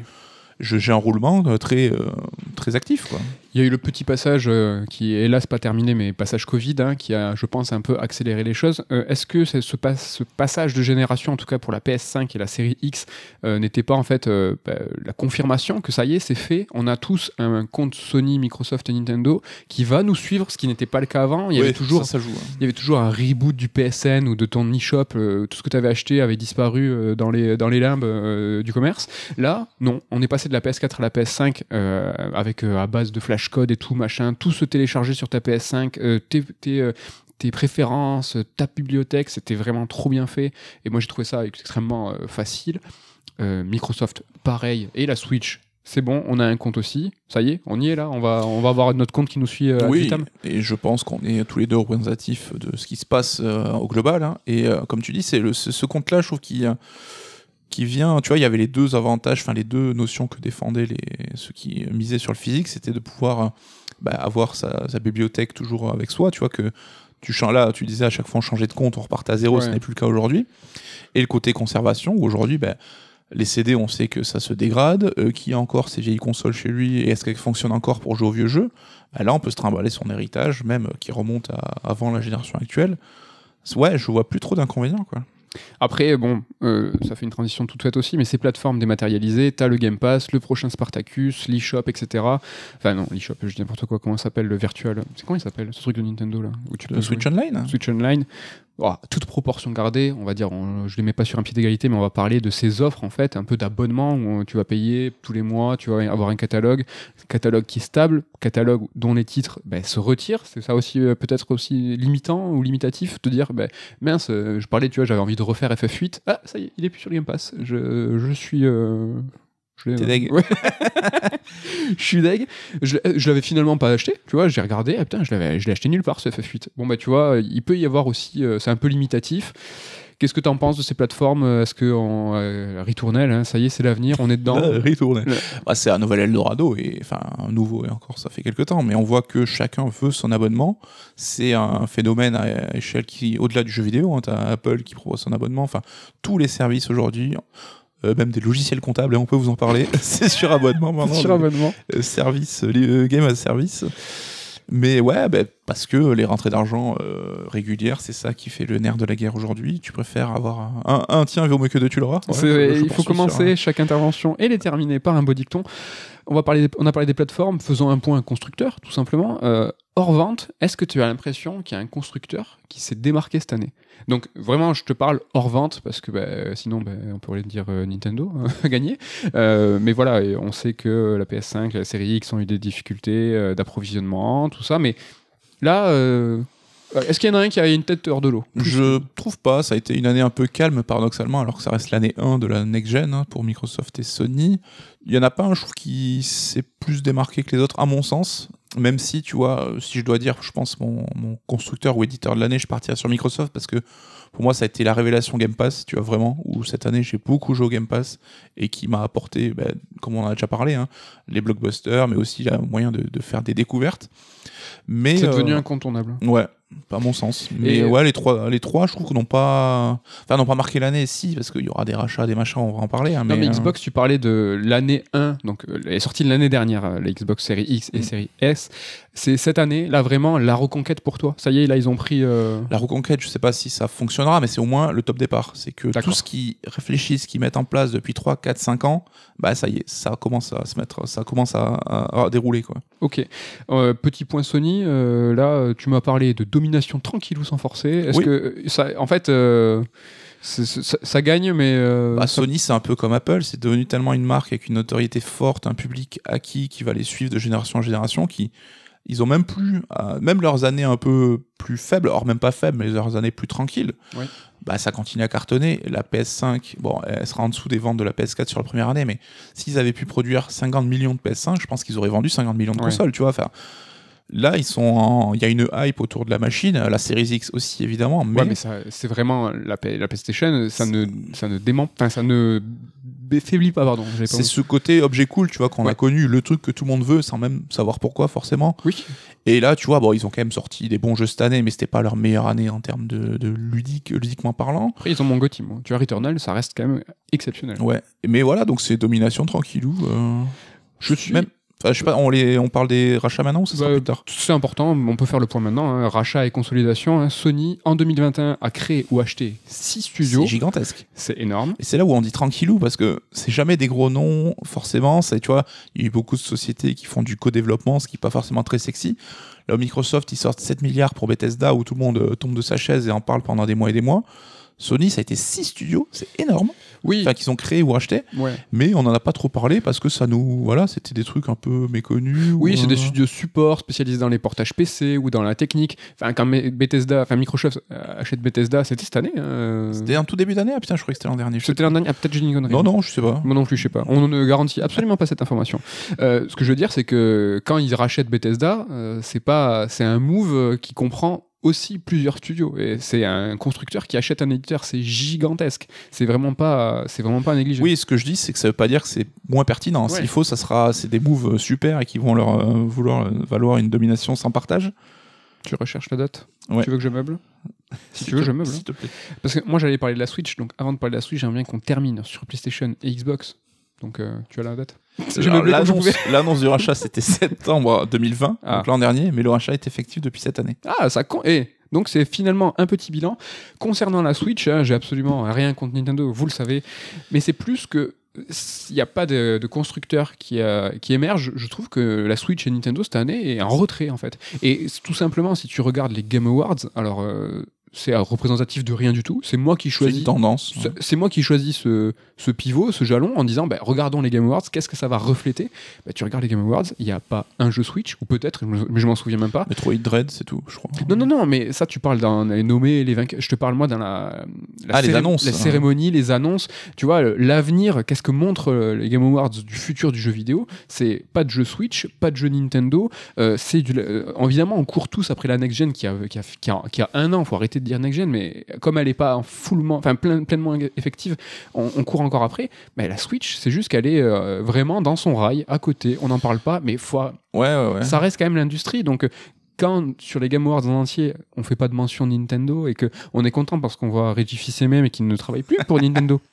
j'ai un roulement euh, très, euh, très actif, quoi. Il y a eu le petit passage euh, qui est hélas pas terminé, mais passage Covid, hein, qui a, je pense, un peu accéléré les choses. Euh, Est-ce que ce, pas- ce passage de génération, en tout cas pour la PS5 et la série X, euh, n'était pas en fait bah, la confirmation que ça y est, c'est fait On a tous un compte Sony, Microsoft et Nintendo qui va nous suivre, ce qui n'était pas le cas avant. Il y avait toujours ça, ça joue. hein. il y avait toujours un reboot du PSN ou de ton e-shop, tout ce que tu avais acheté avait disparu dans, les, dans les limbes du commerce. Là, non, on est passé de la PS4 à la PS5 euh, avec euh, à base de flashcode et tout, machin, tout se télécharger sur ta PS5, euh, tes, tes, tes préférences, ta bibliothèque, c'était vraiment trop bien fait. Et moi, j'ai trouvé ça extrêmement facile. Microsoft, pareil, et la Switch. C'est bon, on a un compte aussi. Ça y est, on y est là. On va, on va avoir notre compte qui nous suit oui, vitam. et je pense qu'on est tous les deux représentatifs de ce qui se passe au global. hein. Et comme tu dis, c'est ce, compte-là, je trouve qu'il qui vient. Tu vois, il y avait les deux avantages, enfin les deux notions que défendaient les, ceux qui misaient sur le physique, c'était de pouvoir euh, bah, avoir sa, sa bibliothèque toujours avec soi. Tu vois que tu changes là, tu disais à chaque fois on changeait de compte, on repartait à zéro, ce n'est plus le cas aujourd'hui. Et le côté conservation, où aujourd'hui, bah, les CD, on sait que ça se dégrade. Euh, qui a encore ces vieilles consoles chez lui et est-ce qu'elles fonctionnent encore pour jouer aux vieux jeux? Bah Là, on peut se trimballer son héritage, même euh, qui remonte à avant la génération actuelle. Ouais, je vois plus trop d'inconvénients, quoi. Après, bon, euh, ça fait une transition toute faite aussi, mais ces plateformes dématérialisées, t'as le Game Pass, le prochain Spartacus, l'eShop, etc. Enfin non, l'eShop, je dis n'importe quoi, comment ça s'appelle, le virtual. C'est comment il s'appelle, ce truc de Nintendo là où tu Le peux Switch jouer Online Switch Online. Oh, toute proportion gardée, on va dire, je les mets pas sur un pied d'égalité, mais on va parler de ces offres en fait, un peu d'abonnement où tu vas payer tous les mois, tu vas avoir un catalogue, catalogue qui est stable, catalogue dont les titres ben, se retirent. C'est ça aussi euh, peut-être aussi limitant ou limitatif de dire, ben, mince, euh, je parlais, tu vois, j'avais envie de refaire FF8, ah ça y est, il est plus sur le Game Pass. Je, suis euh, T'es deg. Ouais. je suis deg. Je, je l'avais finalement pas acheté, tu vois, j'ai regardé, ah putain, je l'avais, je l'ai acheté nulle part ce FF8. Bon bah tu vois, il peut y avoir aussi, euh, c'est un peu limitatif. Qu'est-ce que tu en penses de ces plateformes Est-ce que en euh, Retournelle, hein, ça y est, c'est l'avenir, on est dedans. Ouais. Bah, c'est un nouvel Eldorado, et enfin un nouveau, et encore ça fait quelques temps, mais on voit que chacun veut son abonnement. C'est un phénomène à échelle qui, au-delà du jeu vidéo, hein, t'as Apple qui propose son abonnement, enfin tous les services aujourd'hui. Euh, même des logiciels comptables, et on peut vous en parler. c'est sur abonnement maintenant. sur abonnement euh, service, les, euh, game as service. Mais ouais, bah, parce que les rentrées d'argent euh, régulières, c'est ça qui fait le nerf de la guerre aujourd'hui. Tu préfères avoir un, un, un tiens, vaut mieux que deux, tu l'auras. Ouais, il faut commencer un- chaque intervention et les terminer par un beau dicton. On, va parler on a parlé des plateformes, faisons un point constructeur, tout simplement. Euh, hors vente, est-ce que tu as l'impression qu'il y a un constructeur qui s'est démarqué cette année? Donc vraiment, je te parle hors vente, parce que bah, sinon, bah, on pourrait dire euh, Nintendo a gagné. Euh, mais voilà, on sait que la PS5, la série X ont eu des difficultés euh, d'approvisionnement, tout ça. Mais là, est-ce qu'il y en a un qui a une tête hors de l'eau? Je trouve pas, ça a été une année un peu calme paradoxalement, alors que ça reste l'année 1 de la next-gen hein, pour Microsoft et Sony. Il y en a pas un, je trouve, qui s'est plus démarqué que les autres, à mon sens. Même si, tu vois, euh, si je dois dire, je pense, mon, mon constructeur ou éditeur de l'année, je partirais sur Microsoft parce que pour moi, ça a été la révélation Game Pass, tu vois, vraiment, où cette année, j'ai beaucoup joué au Game Pass et qui m'a apporté, ben, comme on en a déjà parlé, hein, les blockbusters, mais aussi le moyen de, de faire des découvertes. Mais, C'est devenu euh, incontournable. Ouais, pas mon sens. Mais Et- ouais, les trois, les trois, je trouve qu'ils n'ont pas, enfin, n'ont pas marqué l'année. Si, parce qu'il y aura des rachats, des machins, on va en parler. hein, Non, mais euh, Xbox, tu parlais de l'année 1, donc euh, elle est sortie de l'année dernière, euh, la Xbox Series X et Mm. Series S. C'est cette année, là, vraiment, la reconquête pour toi. Ça y est, là, ils ont pris. euh, La reconquête, je sais pas si ça fonctionnera, mais c'est au moins le top départ. C'est que tout ce qu'ils réfléchissent, qu'ils mettent en place depuis 3, 4, 5 ans, bah ça y est, ça commence à se mettre, ça commence à, à- à dérouler quoi. Ok. Euh, petit point Sony, euh, là, euh, tu m'as parlé de domination tranquillou sans forcer. Est-ce Oui. que euh, ça, en fait, euh, ça, ça gagne, mais. euh, Bah, ça- Sony, c'est un peu comme Apple, c'est devenu tellement une marque avec une notoriété forte, un public acquis qui va les suivre de génération en génération, qui ils ont même plus, euh, même leurs années un peu plus faibles, or même pas faibles, mais leurs années plus tranquilles, bah ça continue à cartonner. La PS5, bon, elle sera en dessous des ventes de la PS4 sur la première année, mais s'ils avaient pu produire 50 millions de PS5, je pense qu'ils auraient vendu 50 millions de consoles, tu vois. Enfin, là, ils sont, en- il y a une hype autour de la machine, la Series X aussi évidemment, mais, Ouais, mais ça- c'est vraiment la, PlayStation, ça ne, ça ne dément, enfin, ça ne faiblit pas, pardon. pas c'est ce côté objet cool, tu vois, qu'on Ouais. a connu, le truc que tout le monde veut sans même savoir pourquoi forcément. Oui. Et là, tu vois, bon, ils ont quand même sorti des bons jeux cette année, mais c'était pas leur meilleure année en termes de, de ludique, ludiquement parlant. Après, ils ont mon moi. Tu vois, Returnal, ça reste quand même exceptionnel. Ouais. Mais voilà, donc c'est domination tranquillou. euh, Je suis. Même, enfin, je sais pas, on, les, on parle des rachats maintenant ou ça sera Bah, plus tard? C'est important, on peut faire le point maintenant. hein. Rachat et consolidation. hein. Sony, en 2021, a créé ou acheté 6 studios. C'est gigantesque. C'est énorme. Et c'est là où on dit tranquillou parce que c'est jamais des gros noms, forcément. C'est, tu vois, il y a eu beaucoup de sociétés qui font du co-développement, ce qui n'est pas forcément très sexy. Là, Microsoft, ils sortent 7 milliards pour Bethesda où tout le monde euh, tombe de sa chaise et en parle pendant des mois et des mois. Sony, ça a été 6 studios, c'est énorme. Oui. Enfin, qu'ils ont créé ou acheté, Ouais. mais on n'en a pas trop parlé parce que ça nous. Voilà, c'était des trucs un peu méconnus. Oui, ou, c'est des euh, studios support spécialisés dans les portages PC ou dans la technique. Enfin, quand Bethesda, enfin Microsoft euh, achète Bethesda, c'était cette année. hein. C'était un tout début d'année Ah putain, je croyais que c'était l'an dernier. C'était l'an dernier. Ah, peut-être j'ai une connerie. Non, non, je sais pas. Moi non plus, je sais pas. On ne garantit absolument pas cette information. Euh, ce que je veux dire, c'est que quand ils rachètent Bethesda, euh, c'est pas, c'est un move euh, qui comprend aussi plusieurs studios. Et c'est un constructeur qui achète un éditeur, c'est gigantesque. C'est vraiment pas, c'est vraiment pas négligé. Oui, ce que je dis, c'est que ça veut pas dire que c'est moins pertinent. Ouais. S'il faut, ça sera, c'est des moves euh, super et qui vont leur euh, vouloir euh, valoir une domination sans partage. Tu recherches la date. Ouais. Tu veux que je meuble Si tu veux, je meuble. S'il te plaît. Parce que moi, j'allais parler de la Switch. Donc, avant de parler de la Switch, j'aimerais bien qu'on termine sur PlayStation et Xbox. Donc, euh, tu as la date L'annonce du rachat, c'était septembre 2020, Ah. donc l'an dernier, mais le rachat est effectif depuis cette année. Ah, ça compte. Eh, Donc c'est finalement un petit bilan. Concernant la Switch, hein, j'ai absolument rien contre Nintendo, vous le savez, mais c'est plus que il n'y a pas de, de constructeur qui, euh, qui émerge, je trouve que la Switch et Nintendo cette année est en retrait en fait. Et tout simplement, si tu regardes les Game Awards, alors euh, c'est représentatif de rien du tout. C'est moi qui choisis. tendance. C'est- C'est moi qui choisis ce, ce pivot, ce jalon, en disant bah, regardons les Game Awards, qu'est-ce que ça va refléter? Bah, Tu regardes les Game Awards, il n'y a pas un jeu Switch, ou peut-être, mais je m'en souviens même pas. Metroid Dread, c'est tout, je crois. Non, non, non, mais ça, tu parles dans les nommés, les vainqueurs. Je te parle, moi, dans la, la, Ah, les annonces, la hein. cérémonie, les annonces. Tu vois, l'avenir, qu'est-ce que montrent euh, les Game Awards du futur du jeu vidéo? C'est pas de jeu Switch, pas de jeu Nintendo. euh, c'est du, euh, évidemment, on court tous après la next-gen qui a, qui, a, qui, a, qui a un an. faut arrêter de dire next-gen, mais comme elle n'est pas en fullement, enfin, plein- pleinement effective, on, on court encore après. Mais la Switch, c'est juste qu'elle est euh, vraiment dans son rail, à côté. On n'en parle pas, mais faut, Ouais, ouais, ouais. ça reste quand même l'industrie. Donc, euh, quand sur les Game Awards en entier, on fait pas de mention Nintendo et que on est content parce qu'on voit Reggie Fils-Aimé mais qu'il ne travaille plus pour Nintendo.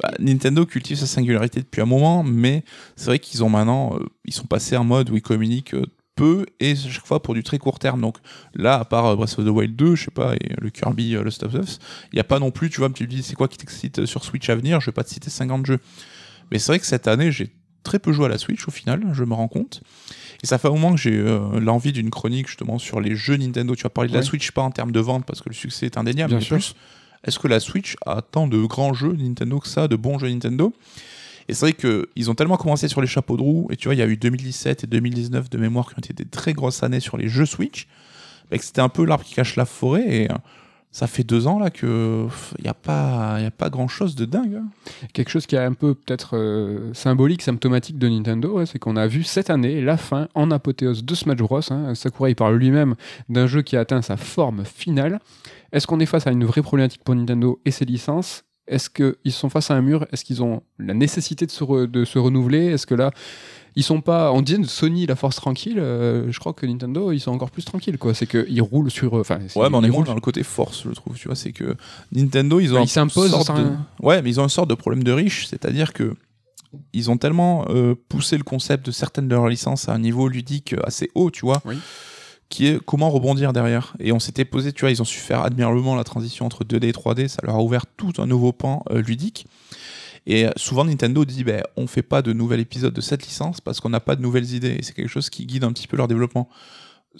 Bah, Nintendo cultive sa singularité depuis un moment, mais c'est vrai qu'ils ont maintenant, euh, ils sont passés en mode où ils communiquent euh, peu et chaque fois pour du très court terme. Donc là, à part euh, Breath of the Wild 2, je sais pas, et le Kirby euh, Lost of Us, il n'y a pas non plus, tu vois, tu me dis c'est quoi qui t'excite euh, sur Switch à venir, je vais pas te citer 50 jeux. Mais c'est vrai que cette année, j'ai très peu joué à la Switch au final, je me rends compte. Et ça fait un moment que j'ai euh, l'envie d'une chronique justement sur les jeux Nintendo. Tu vas parler de la. Switch pas en termes de vente parce que le succès est indéniable, Bien mais sûr. plus est-ce que la Switch a tant de grands jeux Nintendo que ça, de bons jeux Nintendo? Et c'est vrai qu'ils ont tellement commencé sur les chapeaux de roue, et tu vois, il y a eu 2017 et 2019 de mémoire qui ont été des très grosses années sur les jeux Switch, bah, que c'était un peu l'arbre qui cache la forêt, et euh, ça fait deux ans là que il n'y a pas, a pas grand chose de dingue. hein. Quelque chose qui est un peu peut-être euh, symbolique, symptomatique de Nintendo, c'est qu'on a vu cette année la fin en apothéose de Smash Bros. hein. Sakurai parle lui-même d'un jeu qui a atteint sa forme finale. Est-ce qu'on est face à une vraie problématique pour Nintendo et ses licences? Est-ce qu'ils sont face à un mur Est-ce qu'ils ont la nécessité de se, re- de se renouveler Est-ce que là, ils sont pas. On dit Sony la force tranquille. euh, je crois que Nintendo, ils sont encore plus tranquilles. quoi. C'est qu'ils roulent sur. Enfin, c'est- Ouais, mais on est roulent dans le côté force, je trouve. Tu vois, c'est que Nintendo, ils ont Bah, ils s'imposent de... Ouais, mais ils ont une sorte de problème de riche, c'est-à-dire que ils ont tellement euh, poussé le concept de certaines de leurs licences à un niveau ludique assez haut, tu vois, Oui. Qui est comment rebondir derrière. Et on s'était posé, tu vois, ils ont su faire admirablement la transition entre 2D et 3D, ça leur a ouvert tout un nouveau pan euh, ludique. Et euh, souvent Nintendo dit, ben, on fait pas de nouvel épisode de cette licence parce qu'on n'a pas de nouvelles idées. Et c'est quelque chose qui guide un petit peu leur développement.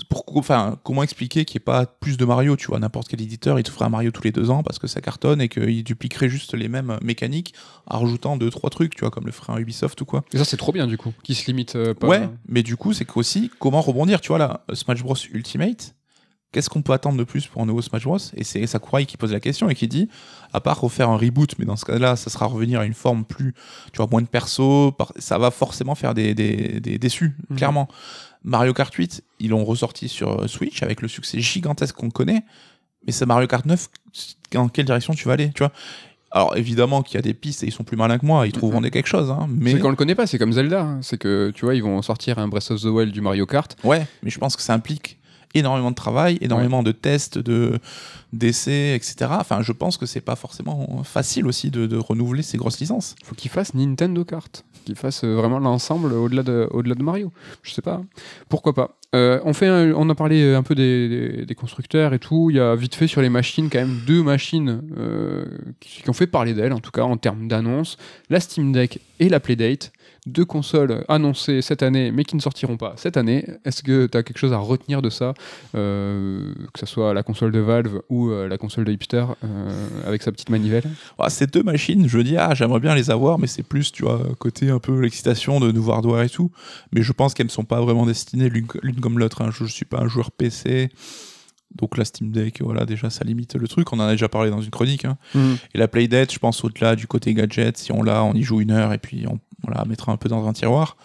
Pourquoi, enfin, comment expliquer qu'il n'y ait pas plus de Mario Tu vois, n'importe quel éditeur, il te ferait un Mario tous les deux ans parce que ça cartonne et qu'il dupliquerait juste les mêmes mécaniques en rajoutant deux, trois trucs, tu vois, comme le ferait un Ubisoft ou quoi. Et ça, c'est trop bien du coup. Qui se limite euh, pas. Ouais, mais du coup, c'est qu'aussi, comment rebondir Tu vois, là, Smash Bros Ultimate, qu'est-ce qu'on peut attendre de plus pour un nouveau Smash Bros? Et c'est Sakurai qui pose la question et qui dit, à part refaire un reboot, mais dans ce cas-là, ça sera revenir à une forme plus, tu vois, moins de perso, ça va forcément faire des, des, des déçus, Mhm. clairement. Mario Kart 8, ils l'ont ressorti sur euh, Switch avec le succès gigantesque qu'on connaît, mais c'est Mario Kart 9, dans quelle direction tu vas aller, tu vois? Alors évidemment qu'il y a des pistes et ils sont plus malins que moi, ils trouveront des quelque chose, hein, mais C'est qu'on le connaît pas, c'est comme Zelda. hein. C'est que, tu vois, ils vont sortir un Breath of the Wild du Mario Kart. Ouais, mais je pense que ça implique énormément de travail, énormément de tests, de d'essais, etc. Enfin, je pense que c'est pas forcément facile aussi de, de renouveler ces grosses licences. faut qu'ils fassent Nintendo Kart. Qu'ils fassent euh, vraiment l'ensemble au-delà de, au-delà de Mario. Je sais pas. Pourquoi pas. Euh, on, fait un- on a parlé un peu des, des- des constructeurs et tout. Il y a vite fait sur les machines, quand même, deux machines euh, qui, qui ont fait parler d'elles, en tout cas en termes d'annonces. La Steam Deck et la Playdate. Deux consoles annoncées cette année, mais qui ne sortiront pas cette année. Est-ce que tu as quelque chose à retenir de ça Euh, Que ce soit la console de Valve ou euh, la console de Hipster euh, avec sa petite manivelle? Ces deux machines, je dis, ah, j'aimerais bien les avoir, mais c'est plus, tu vois, côté un peu l'excitation de nouveau hardware et tout. Mais je pense qu'elles ne sont pas vraiment destinées l'une comme l'autre. hein. Je, je suis pas un joueur PC. Donc la Steam Deck, voilà, déjà, ça limite le truc. On en a déjà parlé dans une chronique. hein. Et la Playdate, je pense au-delà du côté gadget, si on l'a, on y joue une heure et puis on voilà, mettra un peu dans un tiroir.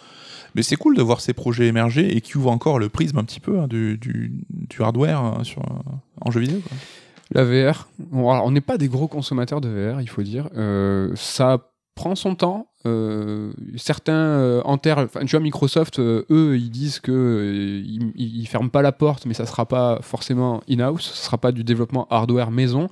Mais c'est cool de voir ces projets émerger et qui ouvrent encore le prisme un petit peu hein, du, du, du hardware hein, sur, en jeu vidéo. quoi. La VR, bon, alors, on n'est pas des gros consommateurs de VR, il faut dire. Euh, ça prend son temps. Euh, certains euh, enterrent, tu vois, Microsoft, euh, eux, ils disent que euh, ils, ferment pas la porte, mais ça sera pas forcément in-house, ce sera pas du développement hardware maison.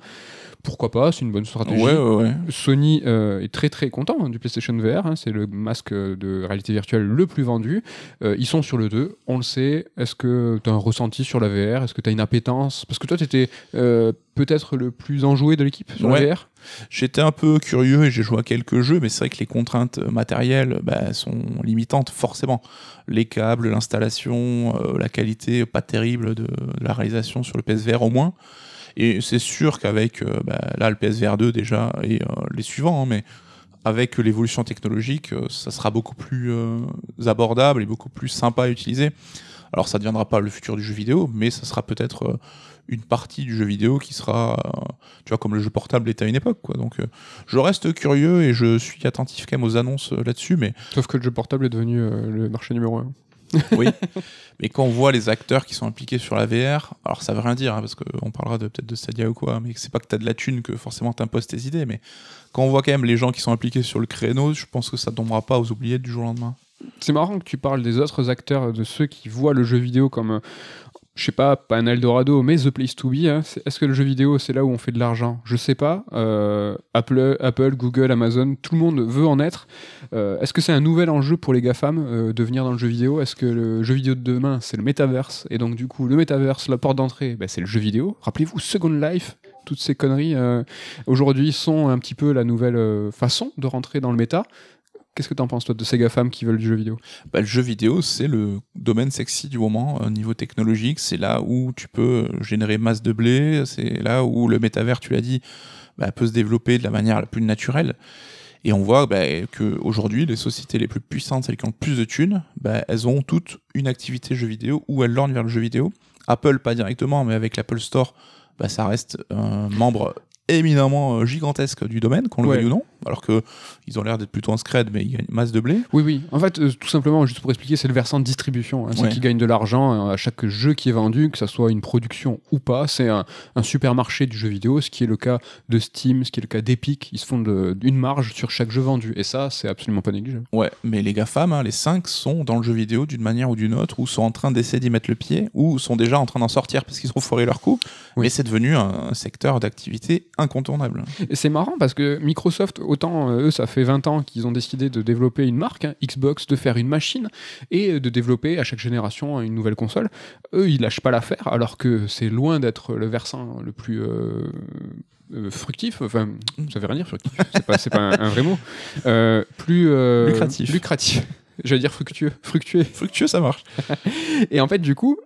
Pourquoi pas, c'est une bonne stratégie. Ouais, ouais, ouais. Sony euh, est très très content hein, du PlayStation VR, hein, c'est le masque de réalité virtuelle le plus vendu. Euh, ils sont sur le 2, on le sait. Est-ce que tu as un ressenti sur la VR Est-ce que tu as une appétence? Parce que toi, tu étais peut-être le plus enjoué de l'équipe sur la VR. J'étais un peu curieux et j'ai joué à quelques jeux, mais c'est vrai que les contraintes matérielles bah, sont limitantes forcément. Les câbles, l'installation, euh, la qualité pas terrible de, de la réalisation sur le PSVR au moins. Et c'est sûr qu'avec euh, bah, là le PSVR 2 déjà et euh, les suivants, hein, mais avec l'évolution technologique, euh, ça sera beaucoup plus abordable et beaucoup plus sympa à utiliser. Alors ça ne deviendra pas le futur du jeu vidéo, mais ça sera peut-être une partie du jeu vidéo qui sera, tu vois, comme le jeu portable était à une époque. Quoi. Donc je reste curieux et je suis attentif quand même aux annonces là-dessus, mais Sauf que le jeu portable est devenu le marché numéro 1. oui. mais quand on voit les acteurs qui sont impliqués sur la VR, alors ça veut rien dire, hein, parce qu'on parlera de, peut-être de Stadia ou quoi, mais c'est pas que tu as de la thune que forcément t'imposes tes idées, mais quand on voit quand même les gens qui sont impliqués sur le créneau, je pense que ça tombera pas aux oubliettes du jour au lendemain. C'est marrant que tu parles des autres acteurs, de ceux qui voient le jeu vidéo comme, euh, je sais pas, pas un Eldorado, mais The Place to Be. hein. Est-ce que le jeu vidéo, c'est là où on fait de l'argent? Je sais pas. Euh, Apple, Google, Amazon, tout le monde veut en être. Euh, Est-ce que c'est un nouvel enjeu pour les GAFAM euh, de venir dans le jeu vidéo? Est-ce que le jeu vidéo de demain, c'est le metaverse? Et donc, du coup, le metaverse, la porte d'entrée, ben, c'est le jeu vidéo. Rappelez-vous, Second Life, toutes ces conneries, euh, aujourd'hui, sont un petit peu la nouvelle façon de rentrer dans le méta. Qu'est-ce que t'en penses, toi, de ces GAFAM qui veulent du jeu vidéo? Bah, le jeu vidéo, c'est le domaine sexy du moment au niveau technologique. C'est là où tu peux générer masse de blé. C'est là où le métavers, tu l'as dit, bah, peut se développer de la manière la plus naturelle. Et on voit bah, que aujourd'hui, les sociétés les plus puissantes, celles qui ont le plus de thunes, elles ont toutes une activité jeu vidéo ou elles lorgnent vers le jeu vidéo. Apple, pas directement, mais avec l'Apple Store, ça reste un membre éminemment euh, gigantesque du domaine, qu'on le Ouais. veuille ou non, alors que ils ont l'air d'être plutôt en scred, mais ils gagnent masse de blé. Oui, oui. En fait, euh, tout simplement, juste pour expliquer, c'est le versant de distribution. hein. C'est Ouais. qui gagne de l'argent euh, à chaque jeu qui est vendu, que ça soit une production ou pas. C'est un, un supermarché du jeu vidéo, ce qui est le cas de Steam, ce qui est le cas d'Epic. Ils se font de- une marge sur chaque jeu vendu. Et ça, c'est absolument pas négligeable. Ouais, mais les GAFAM, hein, les 5 sont dans le jeu vidéo d'une manière ou d'une autre, ou sont en train d'essayer d'y mettre le pied, ou sont déjà en train d'en sortir parce qu'ils ont foiré leur coup. Oui. Mais c'est devenu un, un secteur d'activité incontournable. Et c'est marrant parce que Microsoft, autant euh, eux, ça fait 20 ans qu'ils ont décidé de développer une marque, hein, Xbox, de faire une machine et euh, de développer à chaque génération une nouvelle console. Eux, ils lâchent pas l'affaire alors que c'est loin d'être le versant le plus. euh, euh, fructif, enfin, ça veut rien dire fructif, c'est pas, pas un, un vrai mot. Euh, plus Lucratif. Lucratif. J'allais dire fructueux, fructueux. Fructueux, ça marche. Et en fait, du coup,